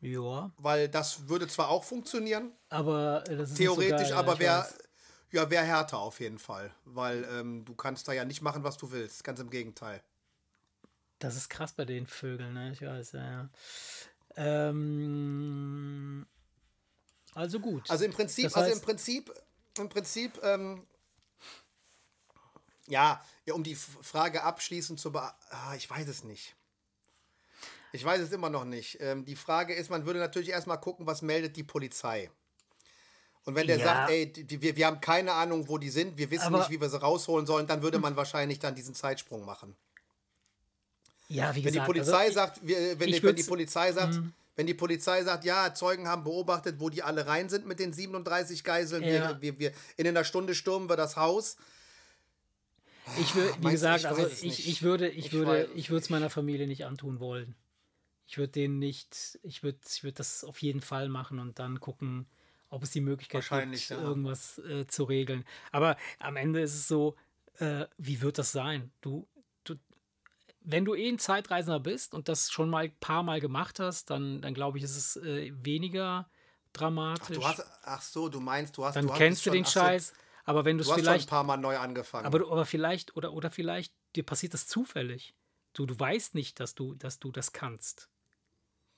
Ja. Weil das würde zwar auch funktionieren, Aber äh, das ist theoretisch, nicht so geil, aber wäre ja, wär härter auf jeden Fall. Weil ähm, du kannst da ja nicht machen, was du willst. Ganz im Gegenteil. Das ist krass bei den Vögeln, ne? Ich weiß, ja. ja. Ähm, also gut. Also im Prinzip, Das also heißt- im Prinzip, im Prinzip, ähm, ja, ja, um die Frage abschließend zu beantworten, ah, ich weiß es nicht. Ich weiß es immer noch nicht. Ähm, die Frage ist, man würde natürlich erstmal gucken, was meldet die Polizei. Und wenn der Ja. sagt, ey, die, die, wir, wir haben keine Ahnung, wo die sind, wir wissen Aber- nicht, wie wir sie rausholen sollen, dann würde man wahrscheinlich dann diesen Zeitsprung machen. ja, wie Wenn die gesagt, Polizei also, sagt, wir, wenn, die, wenn die. Polizei sagt, wenn die Polizei sagt, ja, Zeugen haben beobachtet, wo die alle rein sind mit den 37 Geiseln, Ja. wir, wir, wir, in einer Stunde stürmen wir das Haus. ich, wür, wie du, gesagt, ich also ich, ich würde ich Ich würde ich es würde es meiner Familie nicht antun wollen. Ich würde den nicht, ich würde ich würd das auf jeden Fall machen und dann gucken, ob es die Möglichkeit gibt, ja. irgendwas äh, zu regeln. Aber am Ende ist es so, äh, wie wird das sein? Du, wenn du eh ein Zeitreisender bist und das schon mal ein paar Mal gemacht hast, dann, dann glaube ich, ist es äh, weniger dramatisch. Du hast, ach so, du meinst, du hast. dann du kennst du schon- den ach so, Scheiß. Aber wenn du es hast schon ein vielleicht paar Mal neu angefangen. aber, aber vielleicht, oder, oder vielleicht, dir passiert das zufällig. Du, du weißt nicht, dass du, dass du das kannst.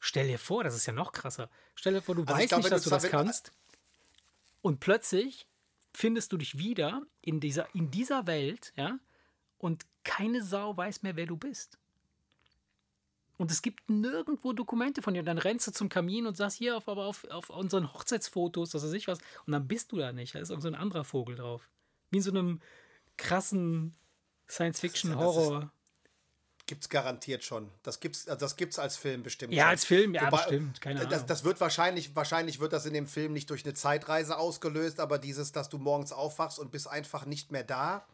Stell dir vor, das ist ja noch krasser. Stell dir vor, du Also weißt glaub, nicht, dass du das kannst. Und plötzlich findest du dich wieder in dieser, in dieser Welt, ja, und keine Sau weiß mehr, wer du bist. Und es gibt nirgendwo Dokumente von dir. Und dann rennst du zum Kamin und sagst, hier auf, aber auf, auf unseren Hochzeitsfotos, was weiß ich was. Und dann bist du da nicht. Da ist irgend so ein anderer Vogel drauf. Wie in so einem krassen Science-Fiction-Horror. Gibt's garantiert schon. Das gibt's, also das gibt's als Film bestimmt. Ja, schon. als Film, ja, Wobei- bestimmt. Keine das, Ahnung. das wird wahrscheinlich, wahrscheinlich wird das in dem Film nicht durch eine Zeitreise ausgelöst, aber dieses, dass du morgens aufwachst und bist einfach nicht mehr da,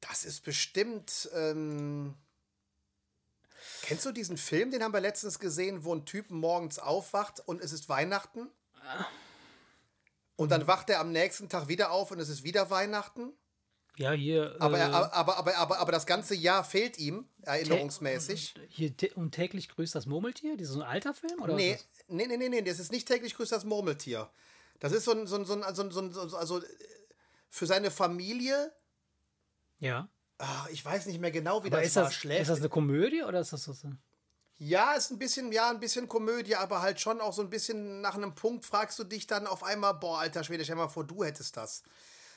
das ist bestimmt. Ähm, kennst du diesen Film, den haben wir letztens gesehen, wo ein Typ morgens aufwacht und es ist Weihnachten? Und dann wacht er am nächsten Tag wieder auf und es ist wieder Weihnachten? Ja, hier. Aber, äh, er, aber, aber, aber, aber, aber das ganze Jahr fehlt ihm, erinnerungsmäßig. Hier, tä- und täglich grüßt das Murmeltier? Das ist so ein alter Film? Oder Nee, nee, nee, nee, nee, das ist nicht täglich grüßt das Murmeltier. Das ist so ein, so ein, so ein, so ein, so ein, so ein also äh, für seine Familie? Ja. ah, ich weiß nicht mehr genau, wie Aber das ist war, das, schläft. ist das eine Komödie oder ist das so? ja, ist ein bisschen, ja, ein bisschen Komödie, aber halt schon auch so ein bisschen nach einem Punkt fragst du dich dann auf einmal, boah, alter Schwede, stell dir mal vor, du hättest das.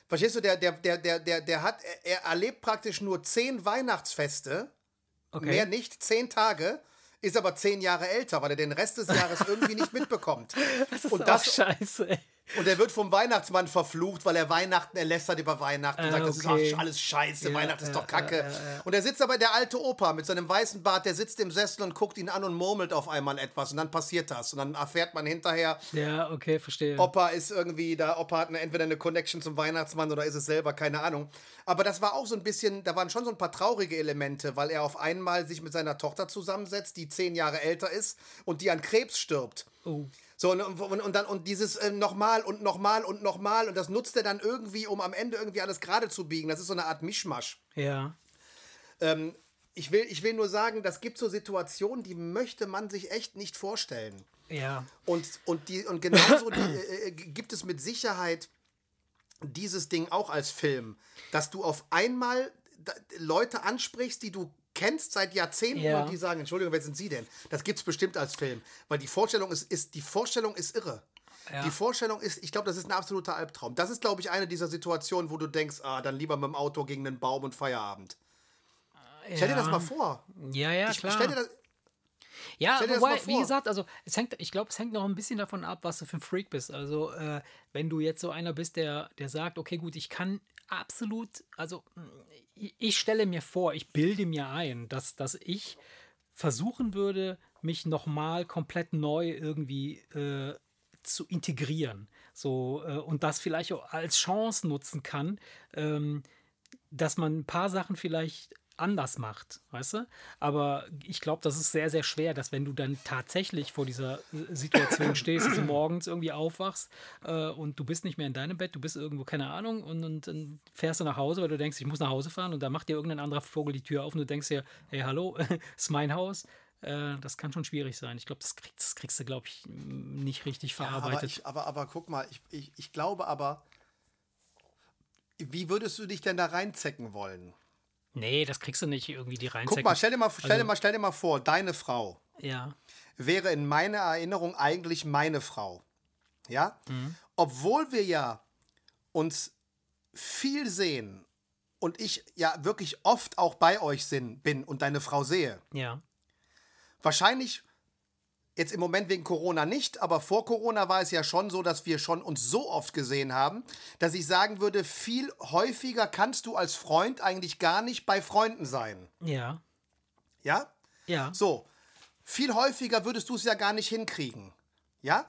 Verstehst du, der, der, der, der, der, der hat, er, er erlebt praktisch nur zehn Weihnachtsfeste, Okay. mehr nicht, zehn Tage, ist aber zehn Jahre älter, weil er den Rest des Jahres irgendwie nicht mitbekommt. das ist und auch das, scheiße, ey. Und er wird vom Weihnachtsmann verflucht, weil er Weihnachten, er lästert über Weihnachten und Ah, sagt, das ist okay. ach, alles scheiße, Ja, Weihnachten ist doch kacke. ja. Und er sitzt aber der alte Opa mit seinem weißen Bart, der sitzt im Sessel und guckt ihn an und murmelt auf einmal etwas und dann passiert das. Und dann erfährt man hinterher, Ja, okay, verstehe. Opa ist irgendwie, da Opa hat eine, entweder eine Connection zum Weihnachtsmann oder ist es selber, keine Ahnung. Aber das war auch so ein bisschen, da waren schon so ein paar traurige Elemente, weil er auf einmal sich mit seiner Tochter zusammensetzt, die zehn Jahre älter ist und die an Krebs stirbt. Oh. So, und, und, und dann und dieses äh, nochmal und nochmal und nochmal und das nutzt er dann irgendwie, um am Ende irgendwie alles gerade zu biegen. Das ist so eine Art Mischmasch. Ja. Ähm, ich, will, ich will nur sagen, das gibt so Situationen, die möchte man sich echt nicht vorstellen. Ja. Und, und, die, und genauso die, äh, äh, gibt es mit Sicherheit dieses Ding auch als Film, dass du auf einmal Leute ansprichst, die du kennst seit Jahrzehnten Ja. und die sagen, Entschuldigung, wer sind Sie denn? Das gibt es bestimmt als Film, weil die Vorstellung ist, ist die Vorstellung ist irre. Ja. Die Vorstellung ist, ich glaube, das ist ein absoluter Albtraum. Das ist, glaube ich, eine dieser Situationen, wo du denkst, ah, dann lieber mit dem Auto gegen einen Baum und Feierabend. Stell dir das mal vor. Ja, ja, Ich klar. stell dir das, Ja, wobei, wie gesagt, also es hängt, ich glaube, es hängt noch ein bisschen davon ab, was du für ein Freak bist. Also, äh, wenn du jetzt so einer bist, der, der sagt, okay, gut, ich kann absolut, also ich, stelle mir vor, ich bilde mir ein, dass, dass ich versuchen würde, mich nochmal komplett neu irgendwie äh, zu integrieren. So, äh, und das vielleicht auch als Chance nutzen kann, ähm, dass man ein paar Sachen vielleicht anders macht, weißt du? Aber ich glaube, das ist sehr, sehr schwer, dass wenn du dann tatsächlich vor dieser äh, Situation stehst, dass du morgens irgendwie aufwachst äh, und du bist nicht mehr in deinem Bett, du bist irgendwo, keine Ahnung, und, und dann fährst du nach Hause, weil du denkst, ich muss nach Hause fahren und da macht dir irgendein anderer Vogel die Tür auf und du denkst dir, hey, hallo, ist mein Haus. Äh, das kann schon schwierig sein. Ich glaube, das, krieg, das kriegst du, glaube ich, nicht richtig Ja, aber, verarbeitet. ich, aber, aber guck mal, ich, ich, ich glaube aber, wie würdest du dich denn da reinzecken wollen? Nee, das kriegst du nicht irgendwie die rein. Guck mal, stell dir mal, stell, dir Also- mal, stell dir mal vor, deine Frau Ja. wäre in meiner Erinnerung eigentlich meine Frau. Ja? Mhm. Obwohl wir ja uns viel sehen und ich ja wirklich oft auch bei euch sind, bin und deine Frau sehe. Ja. Wahrscheinlich jetzt im Moment wegen Corona nicht, aber vor Corona war es ja schon so, dass wir schon uns so oft gesehen haben, dass ich sagen würde, viel häufiger kannst du als Freund eigentlich gar nicht bei Freunden sein. Ja. Ja? Ja. So, viel häufiger würdest du es ja gar nicht hinkriegen. Ja?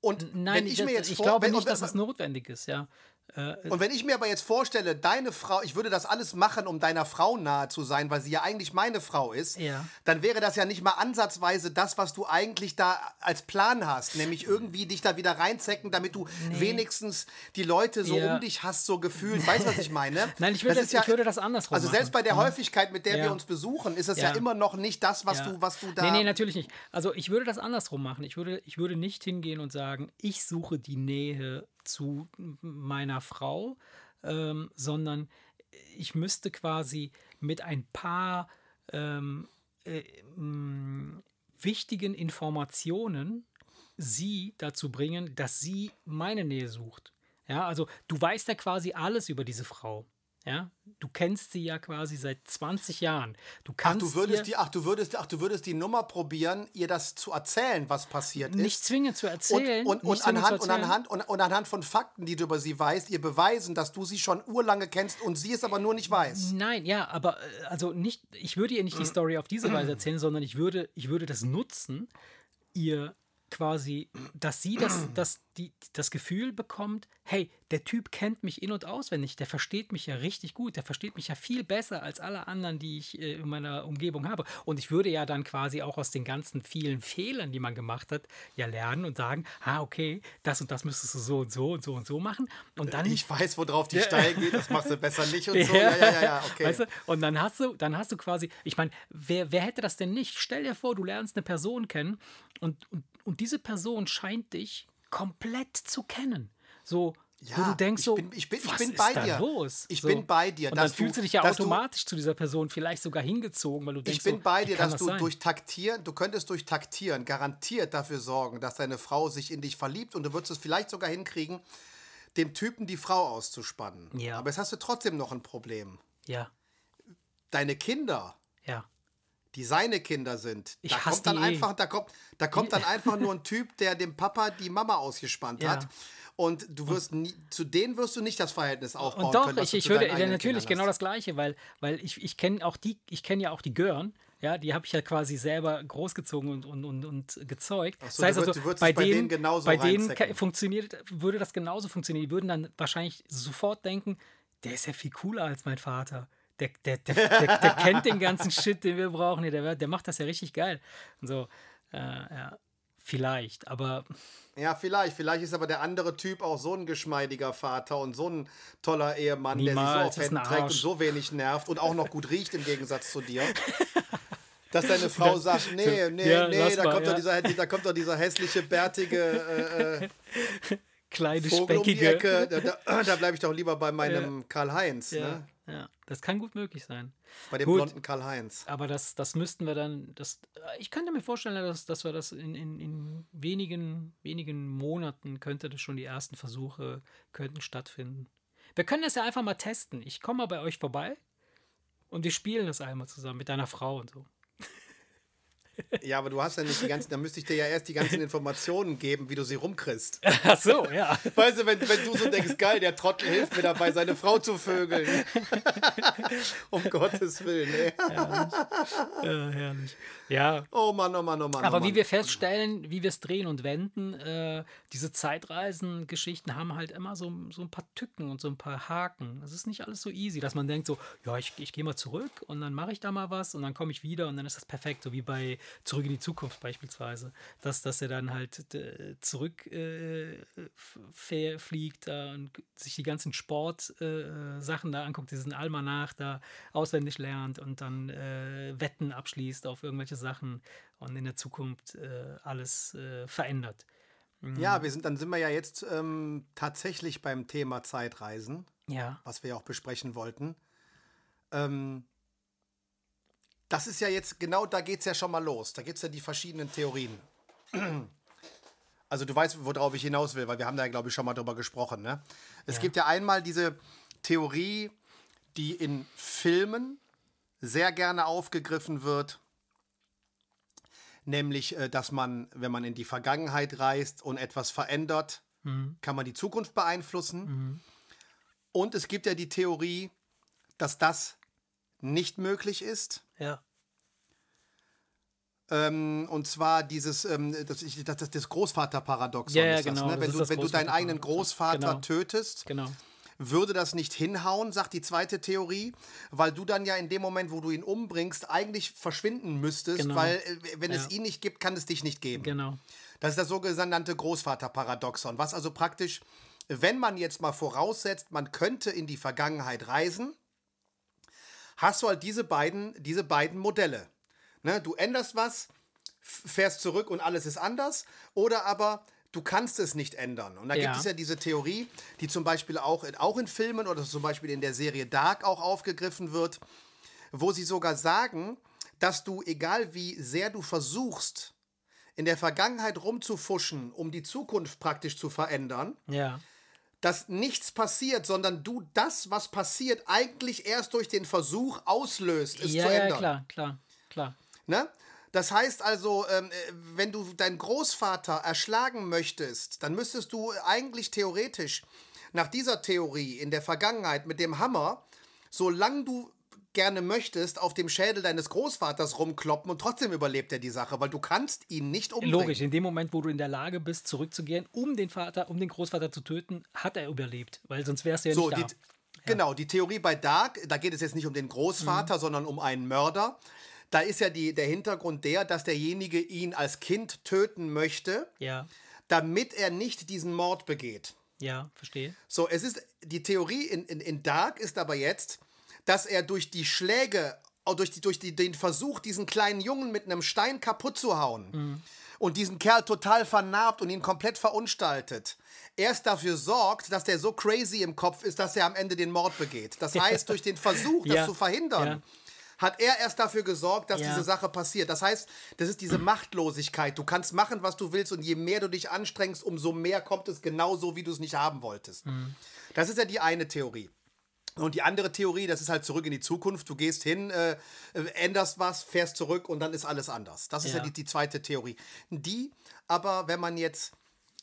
Und Nein, wenn ich das- mir jetzt ich vor, glaube wenn, nicht, dass das notwendig ist, ja. Äh, und wenn ich mir aber jetzt vorstelle, deine Frau, ich würde das alles machen, um deiner Frau nahe zu sein, weil sie ja eigentlich meine Frau ist, Ja. dann wäre das ja nicht mal ansatzweise das, was du eigentlich da als Plan hast, nämlich irgendwie dich da wieder reinzecken, damit du wenigstens die Leute so Ja. um dich hast, so gefühlt. Weißt du, was ich meine? Nein, ich würde Das das, ist ich würde das andersrum Also selbst bei der machen. Häufigkeit, mit der Ja. wir uns besuchen, ist es ja, Ja. immer noch nicht das, was Ja. du, was du da. Nee, nee, natürlich nicht. Also ich würde das andersrum machen. Ich würde, ich würde nicht hingehen und sagen, ich suche die Nähe zu meiner Frau, ähm, sondern ich müsste quasi mit ein paar ähm, äh, m, wichtigen Informationen sie dazu bringen, dass sie meine Nähe sucht. Ja, also du weißt ja quasi alles über diese Frau. Ja, du kennst sie ja quasi seit 20 Jahren. Du Ach kannst du, würdest die, ach, du würdest, ach, du würdest die Nummer probieren, ihr das zu erzählen, was passiert ist. nicht zwingend zu erzählen. Und, und, nicht und, anhand, zu und, erzählen. anhand, und, und anhand von Fakten, die du über sie weißt, ihr beweisen, dass du sie schon urlange kennst und sie es aber nur nicht weiß. Nein, ja, aber äh, also nicht, ich würde ihr nicht die Story auf diese Weise erzählen, sondern ich würde, ich würde das nutzen, ihr quasi, dass sie das, das, die, das Gefühl bekommt, hey, der Typ kennt mich in- und auswendig, der versteht mich ja richtig gut, der versteht mich ja viel besser als alle anderen, die ich äh, in meiner Umgebung habe. Und ich würde ja dann quasi auch aus den ganzen vielen Fehlern, die man gemacht hat, ja lernen und sagen, ah, okay, das und das müsstest du so und so und so und so machen. Und dann Ich weiß, worauf die steil geht, das machst du besser nicht und so. Ja, ja, ja, ja, okay. Weißt du? Und dann hast du, dann hast du quasi, ich meine, wer, wer hätte das denn nicht? Stell dir vor, du lernst eine Person kennen und, und, und diese Person scheint dich komplett zu kennen. So, wo Ja, du denkst ich so, bin- ich bin- ich was bin ist bei da dir. los? Ich so. bin bei dir, Und dann fühlst du dich ja dass du- automatisch zu dieser Person vielleicht sogar hingezogen, weil du denkst Ich bin so, bei wie dir, dass das du sein? durch Taktieren, du könntest durch Taktieren garantiert dafür sorgen, dass deine Frau sich in dich verliebt und du würdest es vielleicht sogar hinkriegen, dem Typen die Frau auszuspannen. Ja. Aber jetzt hast du trotzdem noch ein Problem. Ja, Deine Kinder. Die seine Kinder sind, Ich da hasse kommt dann die einfach, da kommt, da kommt dann einfach nur ein Typ, der dem Papa die Mama ausgespannt Ja. hat. Und du wirst nie, zu denen wirst du nicht das Verhältnis aufbauen Und doch, können. ich, ich würde natürlich Kindern genau hast. das Gleiche, weil, weil ich, ich kenne auch die, ich kenne ja auch die Gören, ja, die habe ich ja quasi selber großgezogen und, und, und, und gezeugt. so, du würdest- du würdest bei es bei denen, denen genauso bei denen funktioniert, würde das genauso funktionieren. Die würden dann wahrscheinlich sofort denken, der ist ja viel cooler als mein Vater. Der, der, der, der, der kennt den ganzen Shit, den wir brauchen. Der, der, der macht das ja richtig geil. Und so, äh, ja, vielleicht, aber Ja, vielleicht. Vielleicht ist aber der andere Typ auch so ein geschmeidiger Vater und so ein toller Ehemann, der Niemals, sich ist so auf Händen trägt und so wenig nervt und auch noch gut riecht im Gegensatz zu dir. Dass deine Frau sagt, nee, nee, Ja, nee, da, mal, kommt ja. doch dieser, da kommt doch dieser hässliche, bärtige äh, äh, kleine, Vogel um die speckige. Ecke. Da, da, da bleibe ich doch lieber bei meinem Karl-Heinz, Ja, ne? Ja, das kann gut möglich sein. Bei dem Gut. blonden Karl-Heinz. Aber das, das müssten wir dann, das, ich könnte mir vorstellen, dass, dass wir das in, in, in wenigen, wenigen Monaten könnte das schon die ersten Versuche könnten stattfinden. Wir können das ja einfach mal testen. Ich komme mal bei euch vorbei und wir spielen das einmal zusammen mit deiner Frau und so. Ja, aber du hast ja nicht die ganzen, da müsste ich dir ja erst die ganzen Informationen geben, wie du sie rumkriegst. Ach so, ja. Weißt du, wenn, wenn du so denkst, geil, der Trottel hilft mir dabei, seine Frau zu vögeln. um Gottes Willen, ey. ja herrlich. Ja, Oh Mann, oh Mann, oh Mann. Aber oh wie Mann. wir feststellen, wie wir es drehen und wenden, äh, diese Zeitreisen-Geschichten haben halt immer so, so ein paar Tücken und so ein paar Haken. Es ist nicht alles so easy, dass man denkt so, ja, ich, ich gehe mal zurück und dann mache ich da mal was und dann komme ich wieder und dann ist das perfekt, so wie bei Zurück in die Zukunft beispielsweise. Dass, dass er dann halt äh, zurück äh, da und sich die ganzen Sportsachen äh, Sachen da anguckt, diesen Almanach da auswendig lernt und dann äh, Wetten abschließt auf irgendwelche Sachen und in der Zukunft äh, alles äh, verändert. Ja, wir sind, dann sind wir ja jetzt ähm, tatsächlich beim Thema Zeitreisen, Ja, was wir ja auch besprechen wollten. Ähm, das ist ja jetzt, genau da geht es ja schon mal los. Da gibt es ja die verschiedenen Theorien. Also du weißt, worauf ich hinaus will, weil wir haben da, ja, glaube ich, schon mal drüber gesprochen. Ne? Es Ja. gibt ja einmal diese Theorie, die in Filmen sehr gerne aufgegriffen wird, nämlich, äh, dass man, wenn man in die Vergangenheit reist und etwas verändert, kann man die Zukunft beeinflussen. Und es gibt ja die Theorie, dass das nicht möglich ist. ja, Ähm, und zwar dieses ähm, das, das, das, Großvaterparadoxon. Ja, ja, ist das, genau, ne? das Wenn, du, wenn du deinen eigenen. Großvater Genau. tötest, Genau. würde das nicht hinhauen, sagt die zweite Theorie, weil du dann ja in dem Moment, wo du ihn umbringst, eigentlich verschwinden müsstest, Genau. weil äh, wenn es Ja. ihn nicht gibt, kann es dich nicht geben. Genau. Das ist das sogenannte Großvaterparadoxon, was also praktisch, wenn man jetzt mal voraussetzt, man könnte in die Vergangenheit reisen, hast du halt diese beiden, diese beiden Modelle. Ne? Du änderst was, fährst zurück und alles ist anders, oder aber du kannst es nicht ändern. Und da Ja. gibt es ja diese Theorie, die zum Beispiel auch in, auch in Filmen oder zum Beispiel in der Serie Dark auch aufgegriffen wird, wo sie sogar sagen, dass du, egal wie sehr du versuchst, in der Vergangenheit rumzufuschen, um die Zukunft praktisch zu verändern, Ja. Dass nichts passiert, sondern du das, was passiert, eigentlich erst durch den Versuch auslöst, es ja, zu ja, ändern. klar, klar, klar. Ne? Das heißt also, ähm, äh, wenn du deinen Großvater erschlagen möchtest, dann müsstest du eigentlich theoretisch nach dieser Theorie in der Vergangenheit mit dem Hammer, solange du gerne möchtest, auf dem Schädel deines Großvaters rumkloppen und trotzdem überlebt er die Sache, weil du kannst ihn nicht umbringen. Logisch, in dem Moment, wo du in der Lage bist, zurückzugehen, um den Vater, um den Großvater zu töten, hat er überlebt, weil sonst wärst du ja So, nicht da. genau, die Theorie bei Dark, da geht es jetzt nicht um den Mhm. Großvater, sondern um einen Mörder. Da ist ja die, der Hintergrund der, dass derjenige ihn als Kind töten möchte, Ja, damit er nicht diesen Mord begeht. ja, verstehe. So, es ist, die Theorie in, in, in Dark ist aber jetzt, dass er durch die Schläge, auch durch, die, durch die, den Versuch, diesen kleinen Jungen mit einem Stein kaputt zu hauen und diesen Kerl total vernarbt und ihn komplett verunstaltet, erst dafür sorgt, dass der so crazy im Kopf ist, dass er am Ende den Mord begeht. Das heißt, durch den Versuch, das Ja. zu verhindern, Ja. hat er erst dafür gesorgt, dass Ja. diese Sache passiert. Das heißt, das ist diese Machtlosigkeit. Du kannst machen, was du willst und je mehr du dich anstrengst, umso mehr kommt es genauso, wie du es nicht haben wolltest. Mhm. Das ist ja die eine Theorie. Und die andere Theorie, das ist halt zurück in die Zukunft. Du gehst hin, äh, änderst was, fährst zurück und dann ist alles anders. Das ist ja, Ja. die, die zweite Theorie. Die aber, wenn man jetzt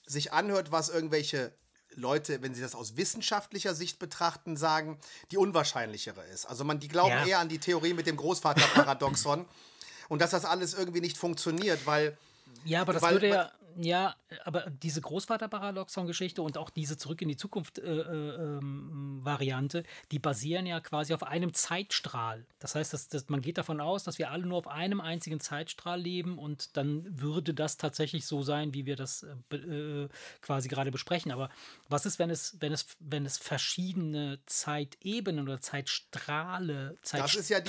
sich anhört, was irgendwelche Leute, wenn sie das aus wissenschaftlicher Sicht betrachten, sagen, die unwahrscheinlichere ist. Also man, die glauben Ja. eher an die Theorie mit dem Großvaterparadoxon und dass das alles irgendwie nicht funktioniert, weil Ja, aber das Weil- würde ja, ja, aber diese Großvaterparadoxon-Geschichte und auch diese Zurück in die Zukunft-Variante, die basieren ja quasi auf einem Zeitstrahl. Das heißt, dass, dass man geht davon aus, dass wir alle nur auf einem einzigen Zeitstrahl leben und dann würde das tatsächlich so sein, wie wir das äh, äh, quasi gerade besprechen. Aber was ist, wenn es, wenn es, wenn es verschiedene Zeitebenen oder Zeitstrahle, ist ja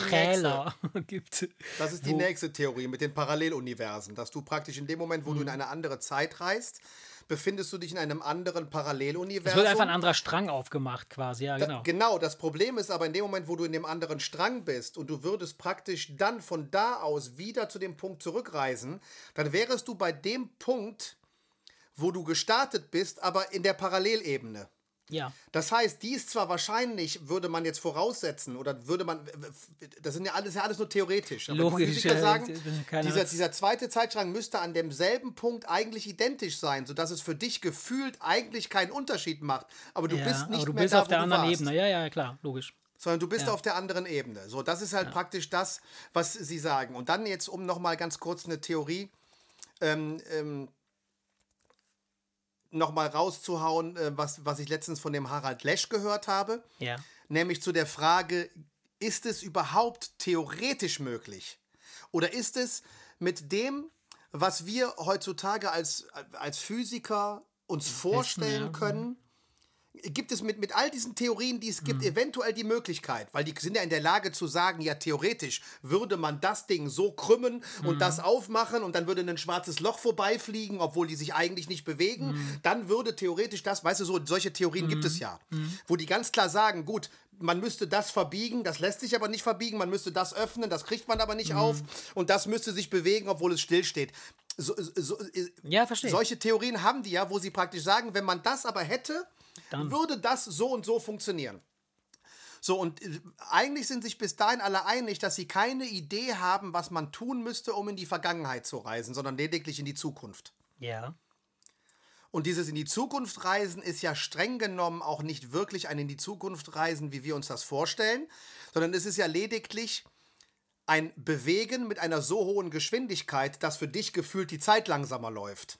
gibt? Das ist die nächste Theorie mit den Paralleluniversen, dass du praktisch in dem Moment, wo Mhm. du in eine andere Zeit reist, befindest du dich in einem anderen Es Paralleluniversum. wird einfach ein anderer Strang aufgemacht, quasi, ja, genau. Genau, das Problem ist aber in dem Moment, wo du in dem anderen Strang bist und du würdest praktisch dann von da aus wieder zu dem Punkt zurückreisen, dann wärest du bei dem Punkt, wo du gestartet bist, aber in der Parallelebene. Ja, Das heißt, die ist zwar wahrscheinlich, würde man jetzt voraussetzen, oder würde man, das sind ja alles, ja alles nur theoretisch. Aber Logisch, die ja, sagen, dieser, dieser zweite Zeitstrang müsste an demselben Punkt eigentlich identisch sein, sodass es für dich gefühlt eigentlich keinen Unterschied macht. Aber du ja, bist nicht aber du mehr bist da, auf der anderen Ebene. Ja, ja, klar, logisch. sondern du bist Ja. auf der anderen Ebene. So, das ist halt praktisch das, was sie sagen. Und dann jetzt, um nochmal ganz kurz eine Theorie ähm, ähm, nochmal rauszuhauen, äh, was, was ich letztens von dem Harald Lesch gehört habe, Ja. nämlich zu der Frage, ist es überhaupt theoretisch möglich? Oder ist es mit dem, was wir heutzutage als, als Physiker uns vorstellen können, gibt es mit, mit all diesen Theorien, die es gibt, Mhm. eventuell die Möglichkeit, weil die sind ja in der Lage zu sagen, ja, theoretisch würde man das Ding so krümmen Mhm. und das aufmachen und dann würde ein schwarzes Loch vorbeifliegen, obwohl die sich eigentlich nicht bewegen. Mhm. Dann würde theoretisch das, weißt du, so, solche Theorien gibt es ja, wo die ganz klar sagen, gut, man müsste das verbiegen, das lässt sich aber nicht verbiegen, man müsste das öffnen, das kriegt man aber nicht Mhm. auf und das müsste sich bewegen, obwohl es stillsteht. So, so, äh, Ja, verstehe. solche Theorien haben die ja, wo sie praktisch sagen, wenn man das aber hätte, Dann. würde das so und so funktionieren. So, und äh, eigentlich sind sich bis dahin alle einig, dass sie keine Idee haben, was man tun müsste, um in die Vergangenheit zu reisen, sondern lediglich in die Zukunft. Ja. Und dieses in die Zukunft reisen ist ja streng genommen auch nicht wirklich ein in die Zukunft reisen, wie wir uns das vorstellen, sondern es ist ja lediglich ein Bewegen mit einer so hohen Geschwindigkeit, dass für dich gefühlt die Zeit langsamer läuft.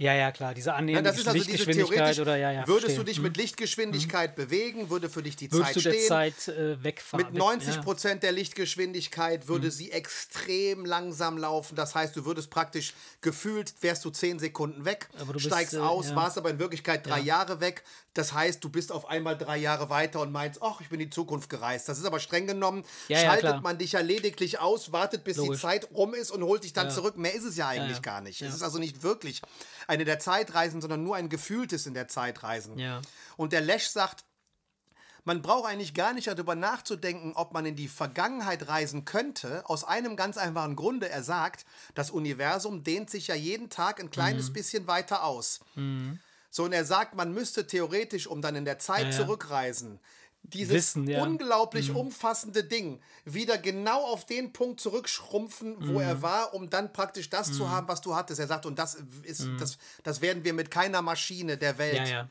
Ja, ja, klar, diese Ja, das ist also diese Lichtgeschwindigkeit theoretisch, oder ja, ja. würdest verstehe. du dich mit Lichtgeschwindigkeit bewegen, würde für dich die Würdest Zeit du der stehen. Zeit äh, wegfahren? Mit weg- 90 ja. Prozent der Lichtgeschwindigkeit würde sie extrem langsam laufen. Das heißt, du würdest praktisch gefühlt, wärst du 10 Sekunden weg, du bist, steigst äh, aus, ja. warst aber in Wirklichkeit drei Ja. Jahre weg. Das heißt, du bist auf einmal drei Jahre weiter und meinst, ach, ich bin in die Zukunft gereist. Das ist aber streng genommen, Ja, ja, schaltet klar. man dich ja lediglich aus, wartet, bis Logisch. die Zeit rum ist und holt dich dann Ja. zurück. Mehr ist es ja eigentlich gar nicht. Es ist also nicht wirklich eine der Zeitreisen, sondern nur ein gefühltes in der Zeitreisen. Ja. Und der Lesch sagt, man braucht eigentlich gar nicht darüber nachzudenken, ob man in die Vergangenheit reisen könnte, aus einem ganz einfachen Grunde. Er sagt, das Universum dehnt sich ja jeden Tag ein Mhm. kleines bisschen weiter aus. So, und er sagt, man müsste theoretisch, um dann in der Zeit Ja, ja. zurückreisen, dieses Wissen, ja. Mhm. unglaublich umfassende Ding wieder genau auf den Punkt zurückschrumpfen, wo Mhm. er war, um dann praktisch das zu haben, was du hattest. Er sagt, und das ist, das, das werden wir mit keiner Maschine der Welt Mhm. Ja, ja.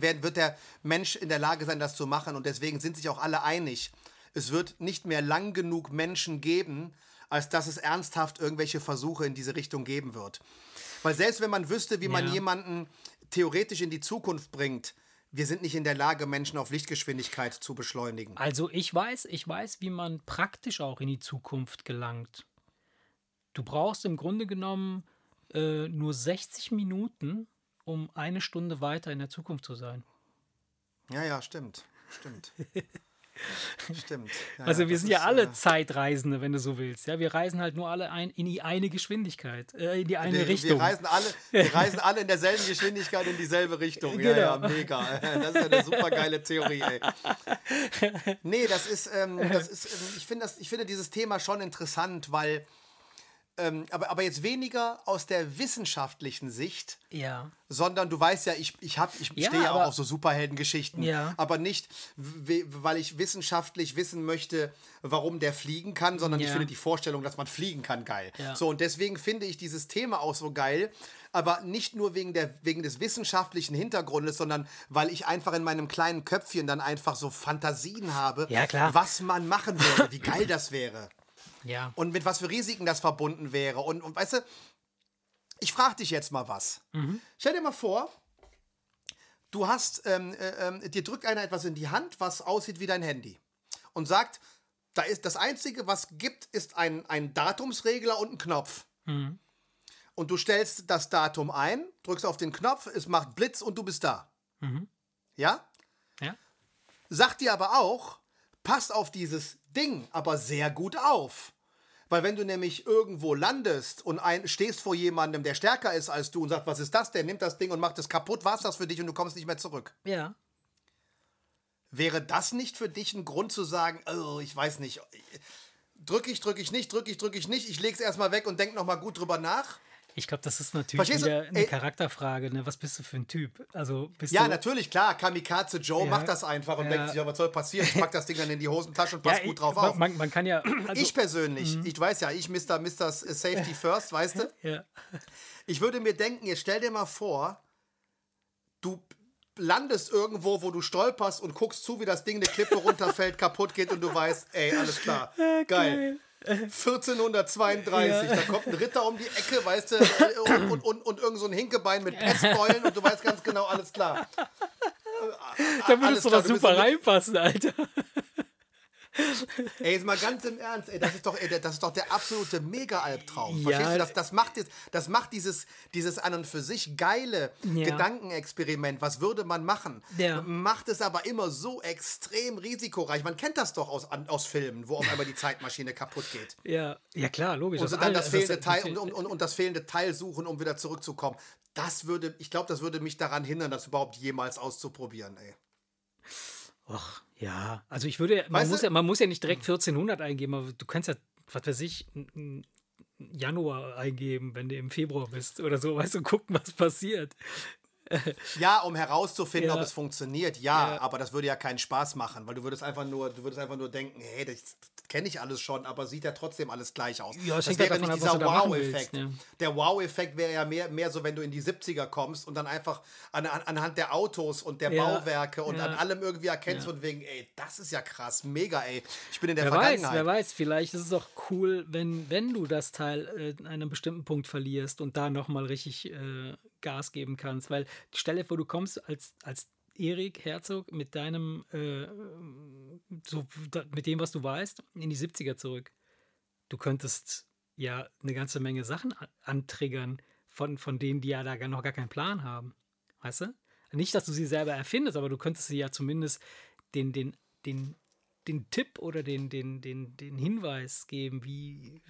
werden, wird der Mensch in der Lage sein, das zu machen. Und deswegen sind sich auch alle einig. Es wird nicht mehr lang genug Menschen geben, als dass es ernsthaft irgendwelche Versuche in diese Richtung geben wird. Weil selbst wenn man wüsste, wie man jemanden theoretisch in die Zukunft bringt, wir sind nicht in der Lage, Menschen auf Lichtgeschwindigkeit zu beschleunigen. Also ich weiß, ich weiß, wie man praktisch auch in die Zukunft gelangt. Du brauchst im Grunde genommen äh, nur 60 Minuten, um eine Stunde weiter in der Zukunft zu sein. Ja, ja, stimmt. Stimmt. stimmt. Ja, Also wir sind ja ist, alle äh, Zeitreisende, wenn du so willst. Ja, wir reisen halt nur alle ein, in die eine Geschwindigkeit, äh, in die eine wir, Richtung. Wir reisen, alle, wir reisen alle in derselben Geschwindigkeit in dieselbe Richtung. Ja, ja, Genau. mega. Das ist eine super geile Theorie, ey. Nee, das ist, ähm, das ist ähm, ich, finde das, ich finde dieses Thema schon interessant, weil, ähm, aber, aber jetzt weniger aus der wissenschaftlichen Sicht, ja. sondern du weißt ja, ich, ich, hab, ich Ja, stehe ja auch auf so Superheldengeschichten, Ja. aber nicht, weil ich wissenschaftlich wissen möchte, warum der fliegen kann, sondern ich Ja. finde die Vorstellung, dass man fliegen kann, geil. So, und deswegen finde ich dieses Thema auch so geil, aber nicht nur wegen, der, wegen des wissenschaftlichen Hintergrundes, sondern weil ich einfach in meinem kleinen Köpfchen dann einfach so Fantasien habe, Ja, klar. was man machen würde, wie geil das wäre Ja. und mit was für Risiken das verbunden wäre. Und, und weißt du, ich frage dich jetzt mal was. Stell dir mal vor, du hast, ähm, äh, dir drückt einer etwas in die Hand, was aussieht wie dein Handy und sagt, da ist das Einzige, was gibt, ist ein, ein Datumsregler und ein Knopf. Und du stellst das Datum ein, drückst auf den Knopf, es macht Blitz und du bist da. Ja? ja. Sagt dir aber auch, passt auf dieses Ding aber sehr gut auf. Weil wenn du nämlich irgendwo landest und ein, stehst vor jemandem, der stärker ist als du und sagt, was ist das denn, nimmt das Ding und macht es kaputt, war's das für dich und du kommst nicht mehr zurück. Ja. Wäre das nicht für dich ein Grund zu sagen, oh, ich weiß nicht, drücke ich, drücke ich nicht, drücke ich, drücke ich nicht, ich leg's erstmal weg und denk nochmal gut drüber nach? Ich glaube, das ist natürlich Verstehst du? wieder eine Ey. Charakterfrage. Ne? Was bist du für ein Typ? Also bist Ja, du, natürlich, klar, Kamikaze Joe Ja. macht das einfach und Ja. denkt sich, was soll passieren? Ich pack das Ding dann in die Hosentasche und pass gut drauf man, auf. Man, man kann ja. Also, ich persönlich, ich weiß ja, ich Mr. Mr. Safety First, weißt du? ja. Ich würde mir denken, jetzt stell dir mal vor, du landest irgendwo, wo du stolperst und guckst zu, wie das Ding eine Klippe runterfällt, kaputt geht und du weißt, ey, alles klar, geil. 1432, da kommt ein Ritter um die Ecke, weißt du, und, und, und, und irgend so ein Hinkebein mit Pestbeulen und du weißt ganz genau, alles klar. Da würdest du doch super reinpassen, Alter. Ey, jetzt mal ganz im Ernst, ey, das ist doch, ey, das ist doch der absolute Mega-Albtraum. Ja. Verstehst du? Das, das macht, jetzt, das macht dieses, dieses an und für sich geile Ja. Gedankenexperiment. Was würde man machen? Ja. Macht es aber immer so extrem risikoreich. Man kennt das doch aus, aus Filmen, wo auf einmal die Zeitmaschine kaputt geht. Ja, ja klar, logisch. Und so aus dann das fehlende Teil und, und, und, und das fehlende Teil suchen, um wieder zurückzukommen. Das würde, ich glaube, das würde mich daran hindern, das überhaupt jemals auszuprobieren, ey. Och, ja. Also ich würde, man Weißt muss, du- ja, man muss ja nicht direkt 1400 eingeben, aber du kannst ja, was weiß ich, Januar eingeben, wenn du im Februar bist oder so, weißt du, gucken, was passiert. Ja, um herauszufinden, Ja. ob es funktioniert, ja, Ja. aber das würde ja keinen Spaß machen, weil du würdest einfach nur, du würdest einfach nur denken, hey, das, kenne ich alles schon, aber sieht ja trotzdem alles gleich aus. Ja, das halt wäre davon nicht dieser Wow-Effekt. ja. Der Wow-Effekt wäre ja mehr, mehr so, wenn du in die 70er kommst und dann einfach an, an, anhand der Autos und der Ja, Bauwerke und ja. an allem irgendwie erkennst Ja. von wegen, ey, das ist ja krass, mega, ey. Ich bin in der Wer weiß, Vergangenheit. wer weiß, vielleicht ist es auch cool, wenn, wenn du das Teil äh, an einem bestimmten Punkt verlierst und da nochmal richtig äh, Gas geben kannst. Weil stell dir vor, du kommst als, als Erik Herzog mit deinem, äh, so, mit dem, was du weißt, in die 70er zurück. Du könntest ja eine ganze Menge Sachen antriggern, von, von denen, die ja da noch gar keinen Plan haben. Weißt du? Nicht, dass du sie selber erfindest, aber du könntest sie ja zumindest den, den, den, den Tipp oder den, den, den, den Hinweis geben, wie,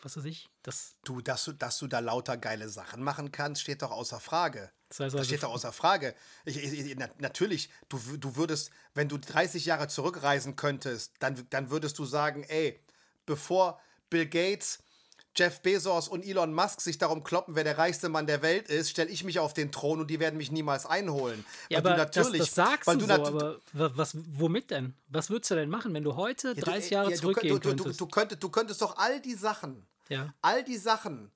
was weiß ich, das, Du, dass du, dass du da lauter geile Sachen machen kannst, steht doch außer Frage. das heißt Das also, steht doch außer Frage. Ich, ich, ich, na, natürlich, du, du würdest, wenn du 30 Jahre zurückreisen könntest, dann, dann würdest du sagen, ey, bevor Bill Gates, Jeff Bezos und Elon Musk sich darum kloppen, wer der reichste Mann der Welt ist, stelle ich mich auf den Thron und die werden mich niemals einholen. ja, Weil aber du natürlich, das, das sagst weil du so, aber wa- was, womit denn? Was würdest du denn machen, wenn du heute Ja, du- 30 Jahre ja, du, zurückgehen du, du, du, könntest? du, könntest, du könntest doch all die Sachen, ja. all die Sachen.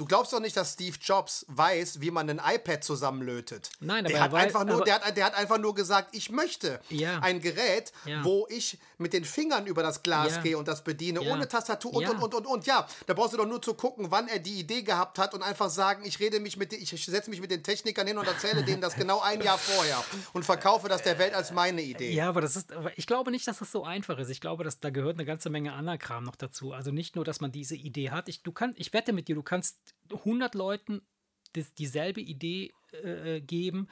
Du glaubst doch nicht, dass Steve Jobs weiß, wie man ein iPad zusammenlötet. Nein, der aber hat er wei- einfach nur, der hat, der hat einfach nur gesagt, ich möchte Ja. ein Gerät, Ja. wo ich mit den Fingern über das Glas Ja. gehe und das bediene, ohne Tastatur und, und, und, und, und. Ja, da brauchst du doch nur zu gucken, wann er die Idee gehabt hat und einfach sagen, ich rede mich mit, ich setze mich mit den Technikern hin und erzähle denen das genau ein Jahr vorher und verkaufe das der Welt als meine Idee. Ja, aber das ist, ich glaube nicht, dass das so einfach ist. Ich glaube, dass da gehört eine ganze Menge anderer Kram noch dazu. Also nicht nur, dass man diese Idee hat. Ich, du kann, ich wette mit dir, du kannst 100 Leuten das, dieselbe Idee äh, geben,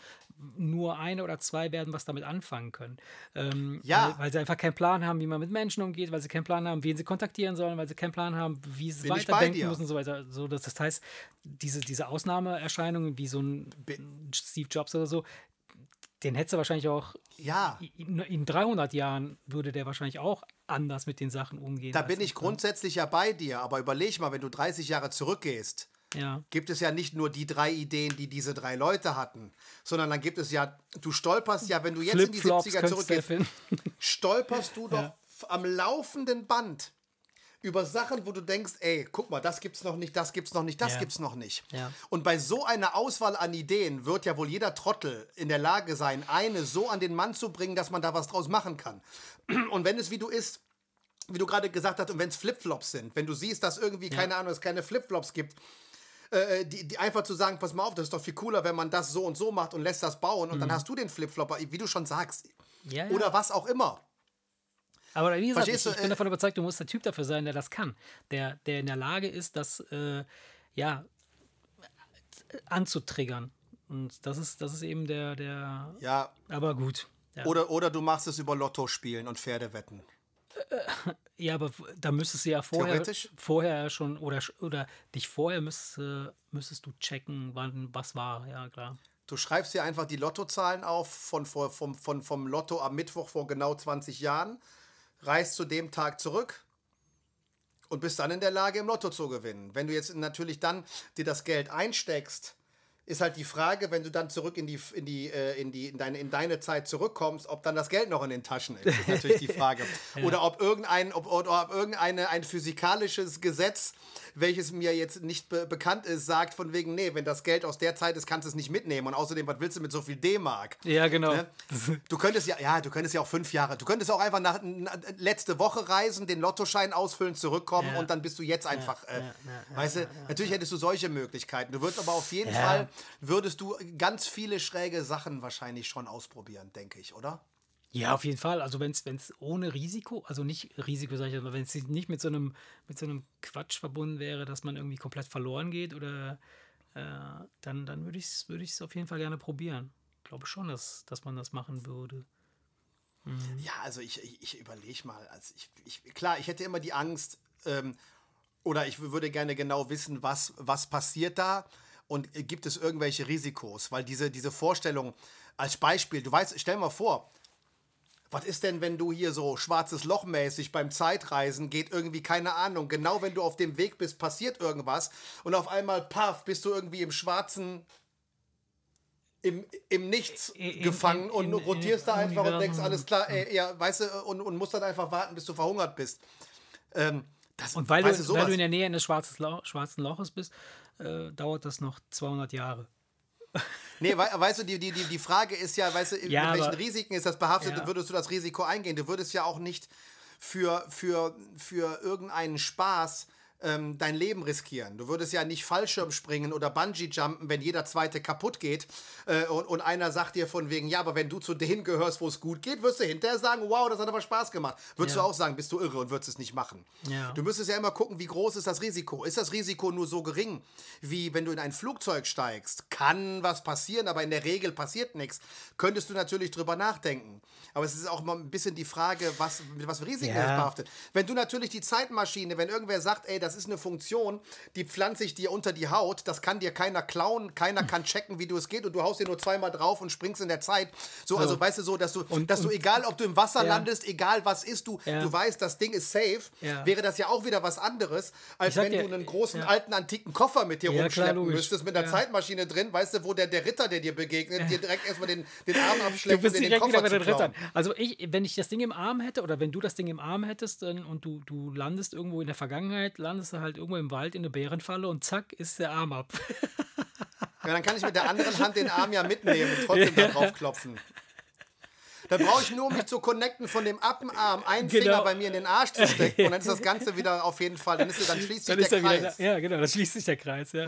nur eine oder zwei werden was damit anfangen können. Ähm, Ja. Weil, weil sie einfach keinen Plan haben, wie man mit Menschen umgeht, weil sie keinen Plan haben, wen sie kontaktieren sollen, weil sie keinen Plan haben, wie sie Bin weiterdenken müssen und so weiter. So, das, das heißt, diese, diese Ausnahmeerscheinungen wie so ein Steve Jobs oder so, den hättest du wahrscheinlich auch Ja. in, in 300 Jahren würde der wahrscheinlich auch anders mit den Sachen umgehen. Da bin ich ne? grundsätzlich ja bei dir, aber überleg mal, wenn du 30 Jahre zurückgehst, Ja. gibt es ja nicht nur die drei Ideen, die diese drei Leute hatten, sondern dann gibt es ja, du stolperst ja, wenn du jetzt in die Flipflops 70er könntest du zurückgehst, stolperst du doch f- am laufenden Band über Sachen, wo du denkst, ey, guck mal, das gibt's noch nicht, das gibt's noch nicht, das Ja. gibt's noch nicht. Ja. Und bei so einer Auswahl an Ideen wird ja wohl jeder Trottel in der Lage sein, eine so an den Mann zu bringen, dass man da was draus machen kann. Und wenn es wie du ist, wie du gerade gesagt hast, und wenn es Flipflops sind, wenn du siehst, dass irgendwie, keine Ahnung, es keine Flipflops gibt, äh, die, die einfach zu sagen, pass mal auf, das ist doch viel cooler, wenn man das so und so macht und lässt das bauen und dann hast du den Flipflopper, wie du schon sagst. Mhm. Ja, ja. Oder was auch immer. Aber wie gesagt, ich, Verstehst ich bin äh, davon überzeugt, du musst der Typ dafür sein, der das kann. Der, der in der Lage ist, das äh, ja, anzutriggern. Und das ist, das ist eben der, der. Ja. Aber gut. Ja. Oder, oder du machst es über Lotto spielen und Pferdewetten. Ja, aber da müsstest du ja vorher, vorher schon oder, oder dich vorher müsstest, äh, müsstest du checken, wann was war. Ja, klar. Du schreibst dir einfach die Lottozahlen auf von, vom, von, vom Lotto am Mittwoch vor genau 20 Jahren, reist zu dem Tag zurück und bist dann in der Lage, im Lotto zu gewinnen. Wenn du jetzt natürlich dann dir das Geld einsteckst, ist halt die Frage, wenn du dann zurück in die, in die, äh, in die, in deine, in deine Zeit zurückkommst, ob dann das Geld noch in den Taschen ist. Das ist natürlich die Frage. Oder ob irgendein, ob, oder ob irgendeine ein physikalisches Gesetz, welches mir jetzt nicht be bekannt ist, sagt von wegen, nee, wenn das Geld aus der Zeit ist, kannst du es nicht mitnehmen. Und außerdem, was willst du mit so viel D-Mark? Ja, genau. Ne? Du könntest ja, ja, du könntest ja auch fünf Jahre, du könntest auch einfach nach, na, letzte Woche reisen, den Lottoschein ausfüllen, zurückkommen Ja. und dann bist du jetzt einfach, äh, ja, ja, weißt du, natürlich hättest du solche Möglichkeiten. Du würdest aber auf jeden Ja. Fall, würdest du ganz viele schräge Sachen wahrscheinlich schon ausprobieren, denke ich, oder? Ja, auf jeden Fall. Also wenn es ohne Risiko, also nicht Risiko, sage ich aber wenn es nicht mit so einem mit so einem Quatsch verbunden wäre, dass man irgendwie komplett verloren geht oder äh, dann, dann würde ich es würde ich's auf jeden Fall gerne probieren. Ich glaube schon, dass, dass man das machen würde. Ja, also ich, ich, ich überlege mal. Also ich, ich, klar, ich hätte immer die Angst, ähm, oder ich würde gerne genau wissen, was, was passiert da und äh, gibt es irgendwelche Risikos? Weil diese, diese Vorstellung, als Beispiel, du weißt, stell mal vor, was ist denn, wenn du hier so schwarzes Loch mäßig beim Zeitreisen geht irgendwie keine Ahnung, genau wenn du auf dem Weg bist, passiert irgendwas und auf einmal, paff, bist du irgendwie im schwarzen, im, im Nichts In- gefangen in- und in- rotierst da einfach und denkst, alles klar, ey, ja, weißt du, und, und musst dann einfach warten, bis du verhungert bist. Ähm, das, Und weil, weißt du, sowas- weil du in der Nähe eines schwarzen, Loch, schwarzen Loches bist, äh, dauert das noch 200 Jahre. Nee, wei- weißt du, die, die, die, die Frage ist ja, weißt du, Ja, mit welchen aber- Risiken ist das behaftet Ja. und würdest du das Risiko eingehen? Du würdest ja auch nicht für, für, für irgendeinen Spaß ähm, dein Leben riskieren. Du würdest ja nicht Fallschirm springen oder Bungee-Jumpen, wenn jeder zweite kaputt geht äh, und, und einer sagt dir von wegen, ja, aber wenn du zu denen gehörst, wo es gut geht, wirst du hinterher sagen, wow, das hat aber Spaß gemacht. Würdest Ja. du auch sagen, bist du irre und würdest es nicht machen. Ja. Du müsstest ja immer gucken, wie groß ist das Risiko. Ist das Risiko nur so gering, wie wenn du in ein Flugzeug steigst? Kann was passieren, aber in der Regel passiert nichts. Könntest du natürlich drüber nachdenken. Aber es ist auch mal ein bisschen die Frage, was, mit was für Risiken Ja. behaftet. Wenn du natürlich die Zeitmaschine, wenn irgendwer sagt, ey, das ist eine Funktion, die pflanze ich dir unter die Haut, das kann dir keiner klauen, keiner kann checken, wie du es geht und du haust dir nur zweimal drauf und springst in der Zeit. So, also weißt du so, dass du, Und- dass du egal, ob du im Wasser Ja. landest, egal was ist, du, Ja. du weißt, das Ding ist safe, Ja. wäre das ja auch wieder was anderes, als wenn dir, du einen großen, alten, antiken Koffer mit dir klar, rumschleppen logisch. müsstest, mit einer. Zeitmaschine drin, weißt du, wo der, der Ritter, der dir begegnet, dir direkt erstmal den, den Arm abschleppt und den wieder Koffer bei zu klauen. Also ich, wenn ich das Ding im Arm hätte oder wenn du das Ding im Arm hättest dann, und du, du landest irgendwo in der Vergangenheit, landest du halt irgendwo im Wald in eine Bärenfalle und zack ist der Arm ab. Ja, dann kann ich mit der anderen Hand den Arm ja mitnehmen und trotzdem da drauf klopfen. Dann brauche ich nur, um mich zu connecten von dem Appenarm, einen Genau. Finger bei mir in den Arsch zu stecken und dann ist das Ganze wieder auf jeden Fall, dann, ist, dann schließt sich Dann der er Kreis. da. Ja, genau, dann schließt sich der Kreis, ja.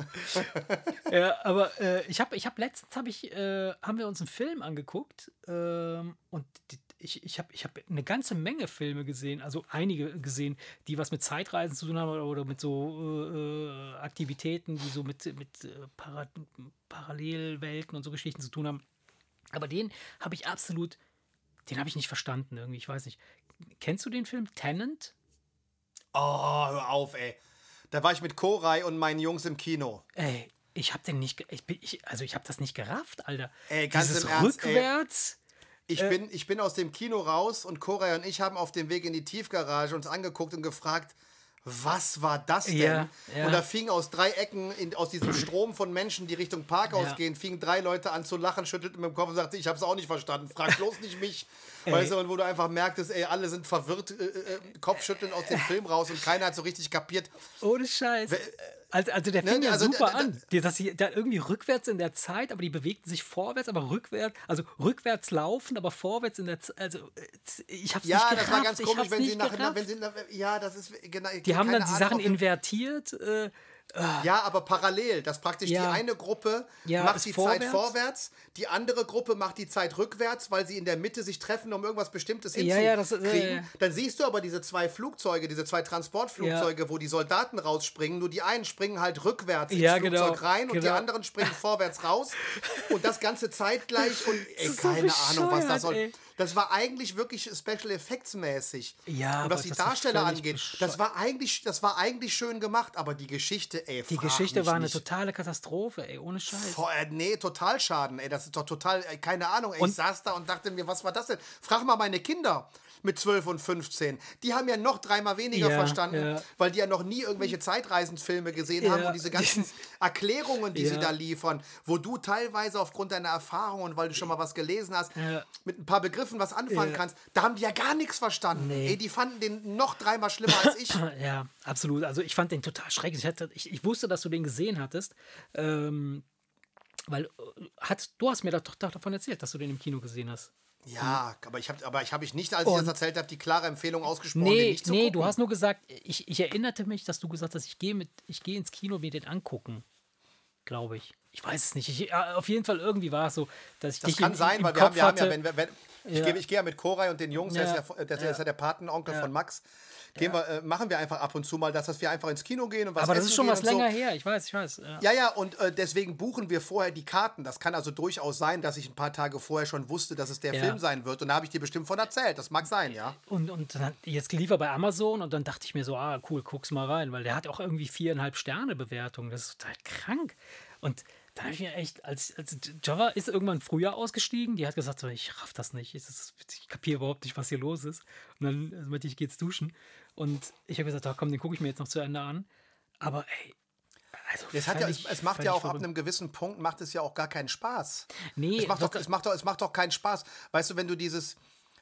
ja aber äh, ich habe ich hab letztens hab ich, äh, haben wir uns einen Film angeguckt ähm, und die, ich, ich habe ich hab eine ganze Menge Filme gesehen, also einige gesehen, die was mit Zeitreisen zu tun haben oder, mit so äh, Aktivitäten, die so mit, mit äh, Para Parallelwelten und so Geschichten zu tun haben. Aber den habe ich absolut, den habe ich nicht verstanden irgendwie, ich weiß nicht. Kennst du den Film Tenant? Oh, hör auf, ey. Da war ich mit Koray und meinen Jungs im Kino. Ey, ich hab den nicht, ich bin, ich, also ich hab das nicht gerafft, Alter. Ey, ganz Dieses im Ernst, ey. Ich, bin, ich bin aus dem Kino raus und Koray und ich haben auf dem Weg in die Tiefgarage uns angeguckt und gefragt, was war das denn? Ja, ja. Und da fingen aus drei Ecken, in, aus diesem Strom von Menschen, die Richtung Parkhaus Ja. gehen, fingen drei Leute an zu lachen, schüttelten mit dem Kopf und sagten, ich habe es auch nicht verstanden, frag bloß nicht mich. Weißt du, und wo du einfach merktest, ey, alle sind verwirrt, äh, äh, Kopfschütteln aus dem Film raus und keiner hat so richtig kapiert. Ohne Scheiß. Also, also der Ne, fing ja also, super da- da- an. Dass sie da irgendwie rückwärts in der Zeit, aber die bewegten sich vorwärts, aber rückwärts, also rückwärts laufen, aber vorwärts in der Zeit. Also äh, ich hab's Ja, nicht gerafft. das war ganz komisch, wenn sie gerafft. wenn sie, ja, das ist, genau. die haben dann die Sachen in invertiert. Äh, Ja, aber parallel, dass praktisch Ja. die eine Gruppe Ja, macht die Zeit vorwärts. vorwärts, die andere Gruppe macht die Zeit rückwärts, weil sie in der Mitte sich treffen, um irgendwas Bestimmtes Ja, ja, das- hinzukriegen. äh. Dann siehst du aber diese zwei Flugzeuge, diese zwei Transportflugzeuge, wo die Soldaten rausspringen, nur die einen springen halt rückwärts ins Flugzeug genau, rein und die genau. anderen springen vorwärts raus und das Ganze zeitgleich und ey, ist so keine Ahnung, was das bescheuert, soll. ey. Das war eigentlich wirklich Special Effects mäßig. Ja, und was die Darsteller angeht, das war eigentlich, das war eigentlich schön gemacht, aber die Geschichte, ey, die Geschichte war eine nicht. totale Katastrophe, ey, ohne Scheiß. Boah, äh, nee, total Schaden, ey. Das ist doch total, ey, keine Ahnung. Ey, ich saß da und dachte mir, was war das denn? Frag mal meine Kinder mit 12 und 15. Die haben ja noch dreimal weniger Ja, verstanden, ja. weil die ja noch nie irgendwelche Zeitreisenfilme gesehen Ja. haben und diese ganzen Erklärungen, die sie da liefern, wo du teilweise aufgrund deiner Erfahrung und weil du schon mal was gelesen hast, mit ein paar Begriffen was anfangen kannst, da haben die ja gar nichts verstanden. Nee. Ey, die fanden den noch dreimal schlimmer als ich. Ja, absolut. Also ich fand den total schrecklich. Ich, hatte, ich, ich wusste, dass du den gesehen hattest. Ähm, weil äh, hat, du hast mir doch, doch davon erzählt, dass du den im Kino gesehen hast. Ja, aber ich habe aber ich habe ich nicht, als ich Und- das erzählt habe, die klare Empfehlung ausgesprochen, den Nee, nicht zu nee, gucken. du hast nur gesagt, ich, ich erinnerte mich, dass du gesagt hast, ich gehe mit, ich gehe ins Kino mir den angucken. Glaube ich. Ich weiß es nicht. Ich, ja, auf jeden Fall irgendwie war es so, dass ich Das dich kann im, sein, weil wir haben, wir haben ja, wenn, wenn, ich, Ja. gehe, ich gehe ja mit Koray und den Jungs, der, Ja. ist ja, der, der ist ja der Patenonkel von Max. Gehen wir, äh, machen wir einfach ab und zu mal, dass, dass wir einfach ins Kino gehen und was aber das ist schon was so. länger her. Ich weiß, ich weiß. Ja. Ja, und äh, deswegen buchen wir vorher die Karten. Das kann also durchaus sein, dass ich ein paar Tage vorher schon wusste, dass es der. Film sein wird. Und da habe ich dir bestimmt von erzählt. Das mag sein, ja. Und, und dann, jetzt lief er bei Amazon und dann dachte ich mir so, ah, cool, guck's mal rein, weil der hat auch irgendwie viereinhalb Sterne Bewertung. Das ist total krank. Und dann habe ich mir echt, als, als Java ist irgendwann früher ausgestiegen, die hat gesagt, so, ich raff das nicht, ich, ich kapiere überhaupt nicht, was hier los ist. Und dann äh, meinte ich, ich gehe jetzt duschen. Und ich habe gesagt, ah, komm, den gucke ich mir jetzt noch zu Ende an. Aber ey, also Es, hat ja, völlig- es macht ja auch ab einem gewissen Punkt, macht es ja auch gar keinen Spaß. Nee, es macht, doch, es, macht doch, es macht doch keinen Spaß. Weißt du, wenn du dieses,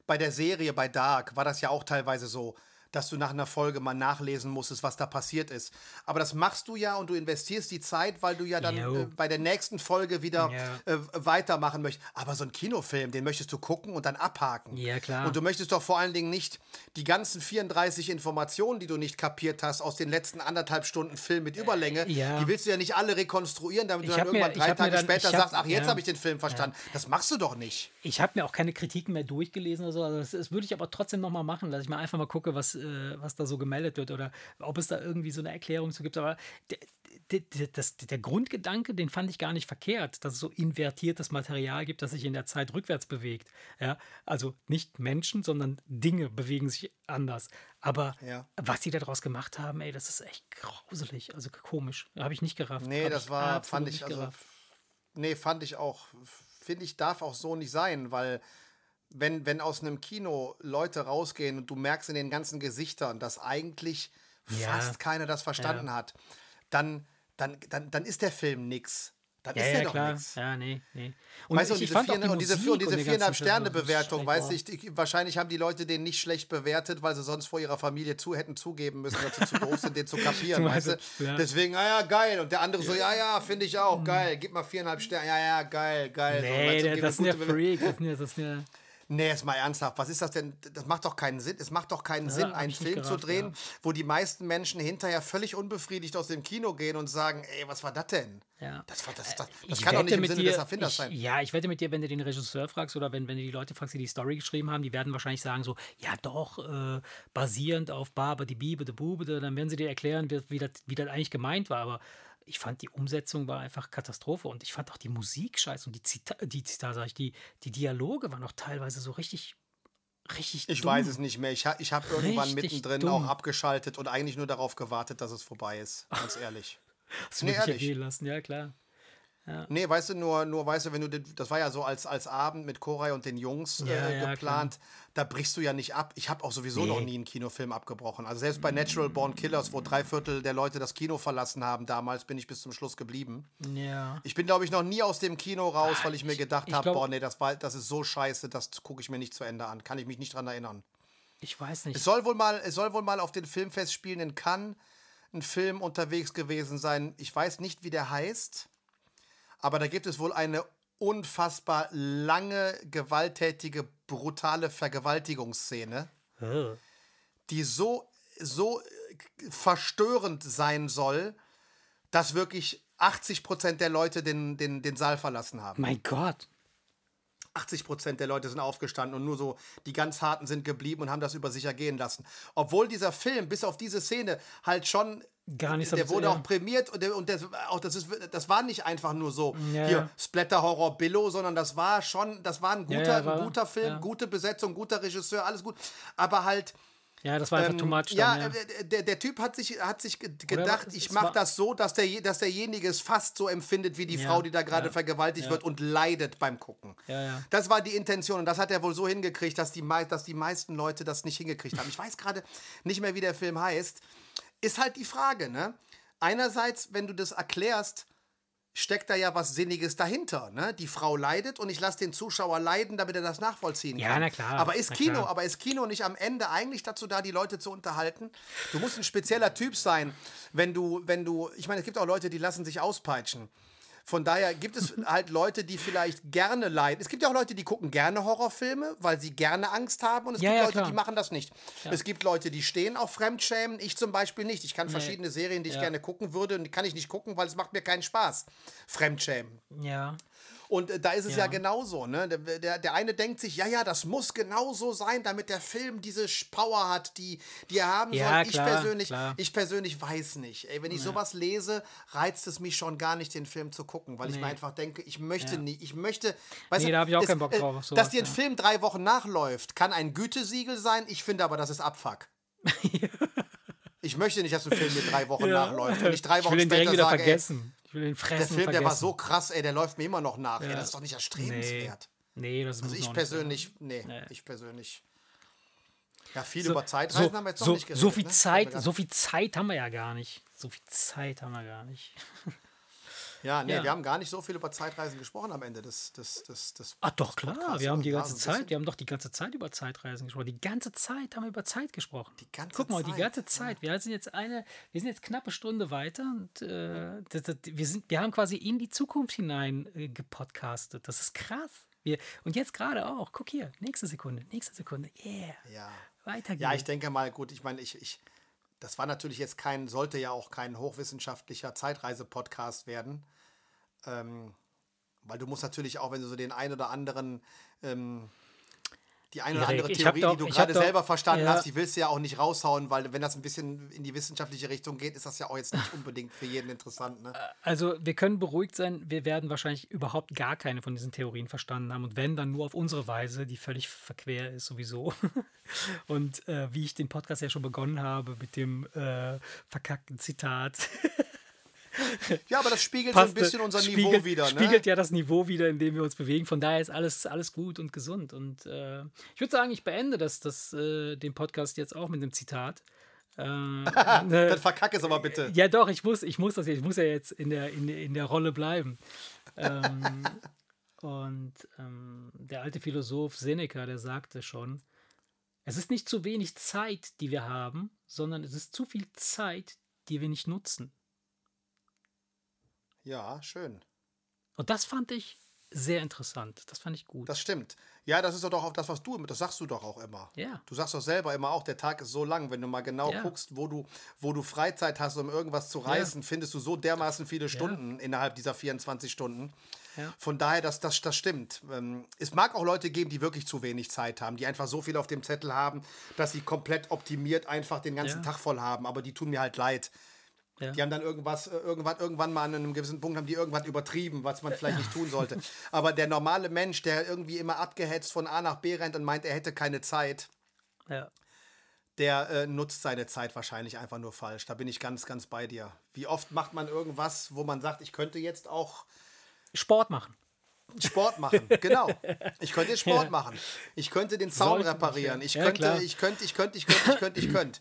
bei der Serie, bei Dark, war das ja auch teilweise so. Dass du nach einer Folge mal nachlesen musstest, was da passiert ist. Aber das machst du ja und du investierst die Zeit, weil du ja dann äh, bei der nächsten Folge wieder Ja. äh, weitermachen möchtest. Aber so ein Kinofilm, den möchtest du gucken und dann abhaken. Ja, klar. Und du möchtest doch vor allen Dingen nicht die ganzen 34 Informationen, die du nicht kapiert hast, aus den letzten anderthalb Stunden Film mit Überlänge, Äh, ja. die willst du ja nicht alle rekonstruieren, damit du Ich dann hab mir- irgendwann ich drei mir Tage dann- später hab- sagst, ach, jetzt ja. habe ich den Film verstanden. Das machst du doch nicht. Ich habe mir auch keine Kritiken mehr durchgelesen oder so. Also das, das würde ich aber trotzdem noch mal machen, dass ich mal einfach mal gucke, was, äh, was da so gemeldet wird oder ob es da irgendwie so eine Erklärung zu gibt. Aber das, der Grundgedanke, den fand ich gar nicht verkehrt, dass es so invertiertes Material gibt, das sich in der Zeit rückwärts bewegt. Ja? Also nicht Menschen, sondern Dinge bewegen sich anders. Aber Ja. was die daraus gemacht haben, ey, das ist echt grauselig, also komisch. Habe ich nicht gerafft. Nee, Hab das war, fand ich, also, gerafft. nee, fand ich auch, finde ich, darf auch so nicht sein, weil wenn, wenn aus einem Kino Leute rausgehen und du merkst in den ganzen Gesichtern, dass eigentlich Ja. fast keiner das verstanden hat, dann, dann, dann, dann ist der Film nix. Dann Ja, ist der ja, doch klar. nix. Ja, nee, nee. Und Weißt du, und ich diese, vier, die und diese, und diese viereinhalb ganzen Sterne Shit, das ist Bewertung, schlecht, weißt du, ich, ich, wahrscheinlich haben die Leute den nicht schlecht bewertet, weil sie sonst vor ihrer Familie zu hätten zugeben müssen, dass sie zu doof sind, den zu kapieren, weißt du? Ja. Deswegen, ah ja, geil. Und der andere so, ja, ja, finde ich auch, geil. Gib mal viereinhalb Sterne, ja, ja, geil, geil. so, Nee, weißt du, der, das eine sind ja. Freaks. Das sind ja, das sind ja, Nee, ist mal ernsthaft. Was ist das denn? Das macht doch keinen Sinn. Es macht doch keinen Sinn, hab einen Film zu gerafft, drehen, ja. wo die meisten Menschen hinterher völlig unbefriedigt aus dem Kino gehen und sagen, ey, was war das denn? ja. Das, war, das, das, das Ich kann doch nicht im Sinne dir, des Erfinders ich, sein. Ja, ich wette mit dir, wenn du den Regisseur fragst oder wenn, wenn du die Leute fragst, die die Story geschrieben haben, die werden wahrscheinlich sagen so, ja doch, äh, basierend auf Baba, die Bibe, die Bube, dann werden sie dir erklären, wie, wie, das, wie das eigentlich gemeint war. Aber ich fand, die Umsetzung war einfach Katastrophe und ich fand auch die Musik scheiße und die Zitate, die, Zitate, ich, die, die Dialoge waren auch teilweise so richtig, richtig Ich dumm. weiß es nicht mehr. Ich, ha, ich habe irgendwann mittendrin dumm. auch abgeschaltet und eigentlich nur darauf gewartet, dass es vorbei ist. Ganz ehrlich. Das Nee, ehrlich. ergehen lassen, ja klar. Nee, weißt du, nur, nur weißt du, wenn du, den- das war ja so als, als Abend mit Koray und den Jungs Ja, äh, ja, geplant, da brichst du ja nicht ab. Ich habe auch sowieso noch Nee. nie einen Kinofilm abgebrochen. Also selbst bei Natural Born Killers, wo drei Viertel der Leute das Kino verlassen haben damals, bin ich bis zum Schluss geblieben. Ja. Ich bin, glaube ich, noch nie aus dem Kino raus, weil ich mir gedacht habe, boah, nee, das, war, das ist so scheiße, das gucke ich mir nicht zu Ende an. Kann ich mich nicht dran erinnern. Ich weiß nicht. Es soll wohl mal, es soll wohl mal auf den Filmfestspielen in Cannes ein Film unterwegs gewesen sein. Ich weiß nicht, wie der heißt, aber da gibt es wohl eine unfassbar lange, gewalttätige, brutale Vergewaltigungsszene, Oh. die so, so äh, verstörend sein soll, dass wirklich 80 Prozent der Leute den, den, den Saal verlassen haben. Mein Gott. 80 Prozent der Leute sind aufgestanden und nur so die ganz Harten sind geblieben und haben das über sich ergehen lassen. Obwohl dieser Film bis auf diese Szene halt schon Gar nicht so der wurde ja. auch prämiert und, der, und der, auch das, ist, das war nicht einfach nur so Ja, hier ja. Splatter Horror Billo, sondern das war schon, das war ein guter, Ja, ja, war- ein guter Film, ja. gute Besetzung, guter Regisseur, alles gut. Aber halt Ja, das war einfach ähm, too much. ja, Dann, ja. äh, Der, der Typ hat sich, hat sich gedacht, ich mache das so, dass, der, dass derjenige es fast so empfindet wie die Ja, Frau, die da gerade ja, vergewaltigt ja. wird und leidet beim Gucken. Ja, ja. Das war die Intention und das hat er wohl so hingekriegt, dass die, dass die meisten Leute das nicht hingekriegt haben. Ich weiß gerade nicht mehr, wie der Film heißt. Ist halt die Frage, ne? Einerseits, wenn du das erklärst, steckt da ja was Sinniges dahinter. Ne? Die Frau leidet und ich lasse den Zuschauer leiden, damit er das nachvollziehen Ja, kann. na klar, Aber ist na Kino, klar. aber ist Kino nicht am Ende eigentlich dazu da, die Leute zu unterhalten? Du musst ein spezieller Typ sein, wenn du, wenn du, ich meine, es gibt auch Leute, die lassen sich auspeitschen. Von daher gibt es halt Leute, die vielleicht gerne leiden. Es gibt ja auch Leute, die gucken gerne Horrorfilme, weil sie gerne Angst haben. Und es Ja, gibt ja, Leute, klar. die machen das nicht. Es gibt Leute, die stehen auf Fremdschämen. Ich zum Beispiel nicht. Ich kann verschiedene Serien, die ich Ja. gerne gucken würde, und die kann ich nicht gucken, weil es macht mir keinen Spaß. Fremdschämen. ja. Und äh, da ist es ja, Ja. genauso. Ne? Der, der, eine denkt sich, ja, ja, das muss genauso sein, damit der Film diese Power hat, die, die er haben Ja, soll. Ich klar, persönlich, klar. ich persönlich weiß nicht. Ey, wenn ich sowas lese, reizt es mich schon gar nicht, den Film zu gucken, weil ich Nee. mir einfach denke, ich möchte Ja. nie, ich möchte. Weißt Nee, du, da hab ich auch es- keinen Bock äh, drauf, auf Dass sowas, dir ein ja. Film drei Wochen nachläuft, kann ein Gütesiegel sein. Ich finde aber, das ist Abfuck. Ich möchte nicht, dass ein Film mir drei Wochen nachläuft. Und ich drei ich Wochen will den später direkt wieder sage, ey, vergessen. Ich will den fressen der Film, und der war vergessen. so krass, ey, der läuft mir immer noch nach. Ey, Ja. das ist doch nicht erstrebenswert. Nee, das Also muss ich persönlich, nee, Nee. ich persönlich. Ja, viel sein. über Zeitreisen so, haben wir jetzt noch so, nicht geredet. so viel ne? Zeit, Fällt mir so viel Zeit haben wir ja gar nicht. So viel Zeit haben wir gar nicht. Ja, nee, Ja. wir haben gar nicht so viel über Zeitreisen gesprochen am Ende des, des, des, des Ach doch, klar. Podcasts, Wir haben die ganze Zeit, wir haben doch die ganze Zeit über Zeitreisen gesprochen. Die ganze Zeit haben wir über Zeit gesprochen. Die ganze Guck mal, die Zeit, ganze Zeit. Wir sind jetzt eine, wir sind jetzt knappe Stunde weiter und äh, das, das, wir, sind, wir haben quasi in die Zukunft hinein äh, gepodcastet. Das ist krass. Wir, und jetzt gerade auch. Guck hier, nächste Sekunde, nächste Sekunde. Yeah. Ja. Weiter geht's. Ja, ich denke mal, gut, ich meine, ich, ich, das war natürlich jetzt kein, sollte ja auch kein hochwissenschaftlicher Zeitreise-Podcast werden. Ähm, weil du musst natürlich auch, wenn du so den ein oder anderen, ähm, die ein oder Erik, andere Theorie, doch- die du gerade hab doch- selber verstanden ja. hast, die willst du ja auch nicht raushauen, weil wenn das ein bisschen in die wissenschaftliche Richtung geht, ist das ja auch jetzt nicht unbedingt für jeden interessant. Ne? Also wir können beruhigt sein, wir werden wahrscheinlich überhaupt gar keine von diesen Theorien verstanden haben und wenn, dann nur auf unsere Weise, die völlig verquer ist sowieso. Und äh, wie ich den Podcast ja schon begonnen habe mit dem äh, verkackten Zitat. Ja, aber das spiegelt so ein passte- bisschen unser spiegelt, Niveau wieder. Ne? Spiegelt ja das Niveau wieder, in dem wir uns bewegen. Von daher ist alles, alles gut und gesund. Und äh, ich würde sagen, ich beende das, das, äh, den Podcast jetzt auch mit einem Zitat. Äh, Dann verkack es aber bitte. ja, doch, ich muss, ich muss das jetzt, ich muss ja jetzt in der, in, in der Rolle bleiben. ähm, und ähm, der alte Philosoph Seneca, der sagte schon, es ist nicht zu wenig Zeit, die wir haben, sondern es ist zu viel Zeit, die wir nicht nutzen. Ja, schön. Und das fand ich sehr interessant. Das fand ich gut. Das stimmt. Ja, das ist doch auch das, was du, das sagst du doch auch immer. Ja. Du sagst doch selber immer auch, der Tag ist so lang, wenn du mal genau Ja. guckst, wo du, wo du Freizeit hast, um irgendwas zu reißen, findest du so dermaßen viele Stunden innerhalb dieser 24 Stunden. Ja. Von daher, das, das, das stimmt. Ähm, Es mag auch Leute geben, die wirklich zu wenig Zeit haben, die einfach so viel auf dem Zettel haben, dass sie komplett optimiert einfach den ganzen Ja. Tag voll haben. Aber die tun mir halt leid. Ja. Die haben dann irgendwas, äh, irgendwann, irgendwann mal an einem gewissen Punkt haben die irgendwann übertrieben, was man vielleicht nicht tun sollte. Aber der normale Mensch, der irgendwie immer abgehetzt von A nach B rennt und meint, er hätte keine Zeit, ja. der äh, nutzt seine Zeit wahrscheinlich einfach nur falsch. Da bin ich ganz, ganz bei dir. Wie oft macht man irgendwas, wo man sagt, ich könnte jetzt auch Sport machen. Sport machen, genau. Ich könnte Sport Ja. machen. Ich könnte den Zaun Sollte reparieren. Ich Ja, könnte, klar. ich könnte, ich könnte, ich könnte, ich könnte, ich könnte.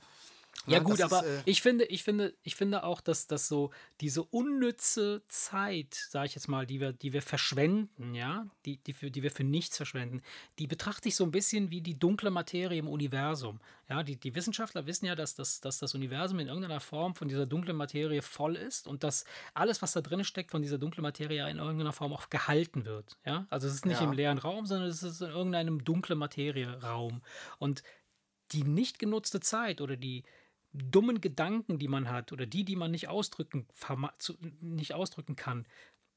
Ja, Ja, gut, aber ist, äh, ich finde, ich finde, ich finde auch, dass das so diese unnütze Zeit, sage ich jetzt mal, die wir, die wir verschwenden, ja, die, die, für, die wir für nichts verschwenden, die betrachte ich so ein bisschen wie die dunkle Materie im Universum. Ja, die, die Wissenschaftler wissen ja, dass das, dass das Universum in irgendeiner Form von dieser dunklen Materie voll ist und dass alles, was da drin steckt, von dieser dunklen Materie in irgendeiner Form auch gehalten wird. Ja, also es ist nicht Ja. im leeren Raum, sondern es ist in irgendeinem dunklen Materie-Raum. Und die nicht genutzte Zeit oder die dummen Gedanken, die man hat oder die, die man nicht ausdrücken, zu, nicht ausdrücken kann,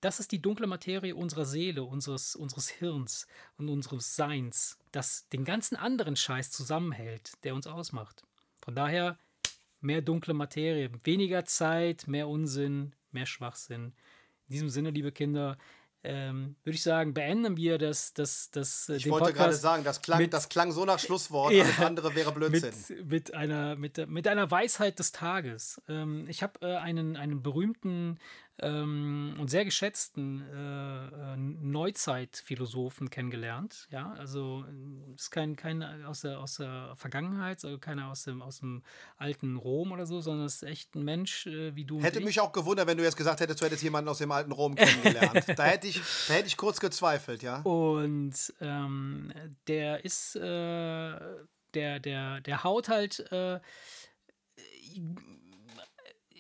das ist die dunkle Materie unserer Seele, unseres, unseres Hirns und unseres Seins, das den ganzen anderen Scheiß zusammenhält, der uns ausmacht. Von daher mehr dunkle Materie, weniger Zeit, mehr Unsinn, mehr Schwachsinn. In diesem Sinne, liebe Kinder, ähm, würde ich sagen, beenden wir das, das, das, äh, Ich den wollte gerade sagen, das klang, mit- das klang so nach Schlusswort, Ja. alles andere wäre Blödsinn. mit, mit, einer, mit, mit einer Weisheit des Tages. Ähm, ich habe äh, einen, einen berühmten ähm, und sehr geschätzten äh, äh, Neuzeitphilosophen kennengelernt. Ja, also äh, ist kein, kein aus, der, aus der Vergangenheit, also keiner aus dem, aus dem alten Rom oder so, sondern es ist echt ein Mensch äh, wie du Hätte ich. mich auch gewundert, wenn du jetzt gesagt hättest, du hättest jemanden aus dem alten Rom kennengelernt. da, hätte ich, da hätte ich kurz gezweifelt, ja. Und ähm, der ist, äh, der, der, der haut halt, äh,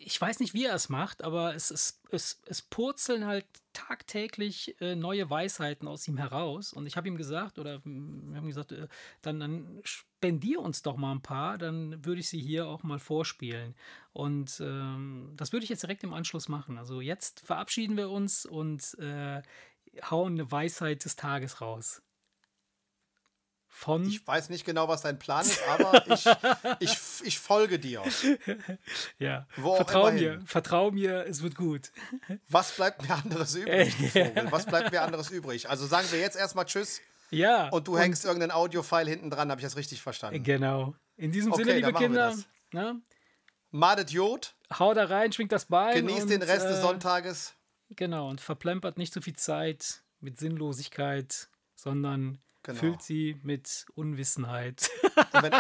ich weiß nicht, wie er es macht, aber es, es, es, es purzeln halt tagtäglich äh, neue Weisheiten aus ihm heraus. Und ich habe ihm gesagt, oder mm, wir haben gesagt, äh, dann, dann spendier uns doch mal ein paar, dann würde ich sie hier auch mal vorspielen. Und ähm, das würde ich jetzt direkt im Anschluss machen. Also jetzt verabschieden wir uns und äh, hauen eine Weisheit des Tages raus. Von. Ich weiß nicht genau, was dein Plan ist, aber ich, ich, ich folge dir. ja. wo Vertrau mir, vertrau mir, es wird gut. Was bleibt mir anderes übrig, Vogel? Was bleibt mir anderes übrig? Also sagen wir jetzt erstmal Tschüss Ja. und du hängst irgendein Audio-File hinten dran, habe ich das richtig verstanden? Genau. In diesem Okay, Sinne, liebe machen wir Kinder, das. ne, Madet Jod, hau da rein, schwingt das Bein. genießt und, den Rest äh, des Sonntages. Genau, und verplempert nicht so viel Zeit mit Sinnlosigkeit, sondern Genau. füllt sie mit Unwissenheit. Wenn,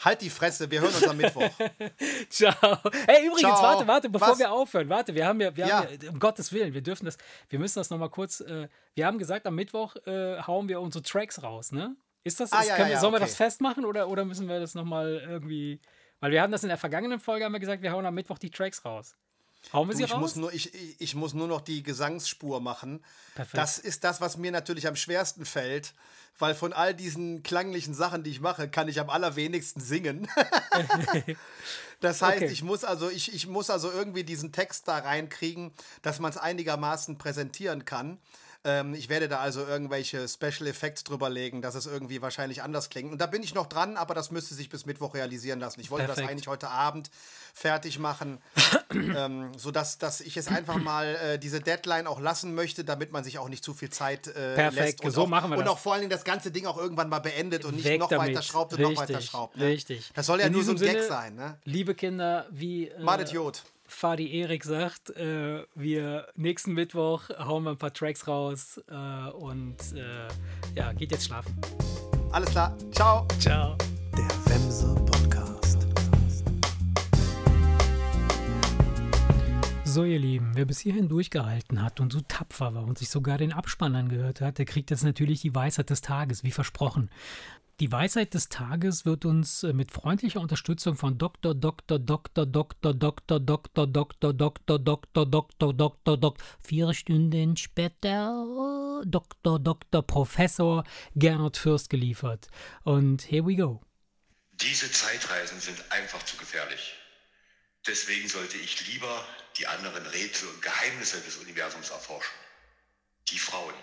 halt die Fresse, wir hören uns am Mittwoch. Ciao. Hey, übrigens, Ciao. warte, warte, bevor Was? wir aufhören. Warte, wir haben ja, wir Ja. haben ja, um Gottes Willen, wir dürfen das, wir müssen das nochmal kurz, äh, wir haben gesagt, am Mittwoch äh, hauen wir unsere Tracks raus, ne? Ist das, Ah, ist, ja, wir, sollen wir okay. das festmachen oder, oder müssen wir das nochmal irgendwie, weil wir haben das in der vergangenen Folge, haben wir gesagt, wir hauen am Mittwoch die Tracks raus. Hauen wir Du, sie ich, raus? muss nur, ich, ich- muss nur noch die Gesangsspur machen. Perfekt. Das ist das, was mir natürlich am schwersten fällt, weil von all diesen klanglichen Sachen, die ich mache, kann ich am allerwenigsten singen. das heißt, Okay. ich muss also, ich, ich muss also irgendwie diesen Text da reinkriegen, dass man es einigermaßen präsentieren kann. Ähm, ich werde da also irgendwelche Special Effects drüber legen, dass es irgendwie wahrscheinlich anders klingt. Und da bin ich noch dran, aber das müsste sich bis Mittwoch realisieren lassen. Ich wollte das Perfekt. eigentlich heute Abend fertig machen, ähm, sodass dass ich es einfach mal äh, diese Deadline auch lassen möchte, damit man sich auch nicht zu viel Zeit äh, Perfekt, lässt. Und so auch, machen wir Und das. auch vor allen Dingen das ganze Ding auch irgendwann mal beendet und nicht Weg noch damit. weiter schraubt und noch Richtig, weiter schraubt. Ne? Richtig. Das soll ja In nur so ein diesem Gag Sinne, sein. Ne? Liebe Kinder, wie äh, Madet Jod. Fadi Erik sagt, äh, wir nächsten Mittwoch hauen wir ein paar Tracks raus äh, und äh, ja, geht jetzt schlafen. Alles klar. Ciao. Ciao. Der Wemse Podcast. So, ihr Lieben, wer bis hierhin durchgehalten hat und so tapfer war und sich sogar den Abspann angehört hat, der kriegt jetzt natürlich die Weisheit des Tages, wie versprochen. Die Weisheit des Tages wird uns äh, mit freundlicher Unterstützung von Dr. Dr. Dr. Dr. Dr. Dr. Dr. Dr. Dr. Dr. Dr. Dr. Vier Stunden später Dr. Dr. Professor Gernot Fürst geliefert. Und here we go. Diese Zeitreisen sind einfach zu gefährlich. Deswegen sollte ich lieber die anderen Rätsel und Geheimnisse des Universums erforschen. Die Frauen.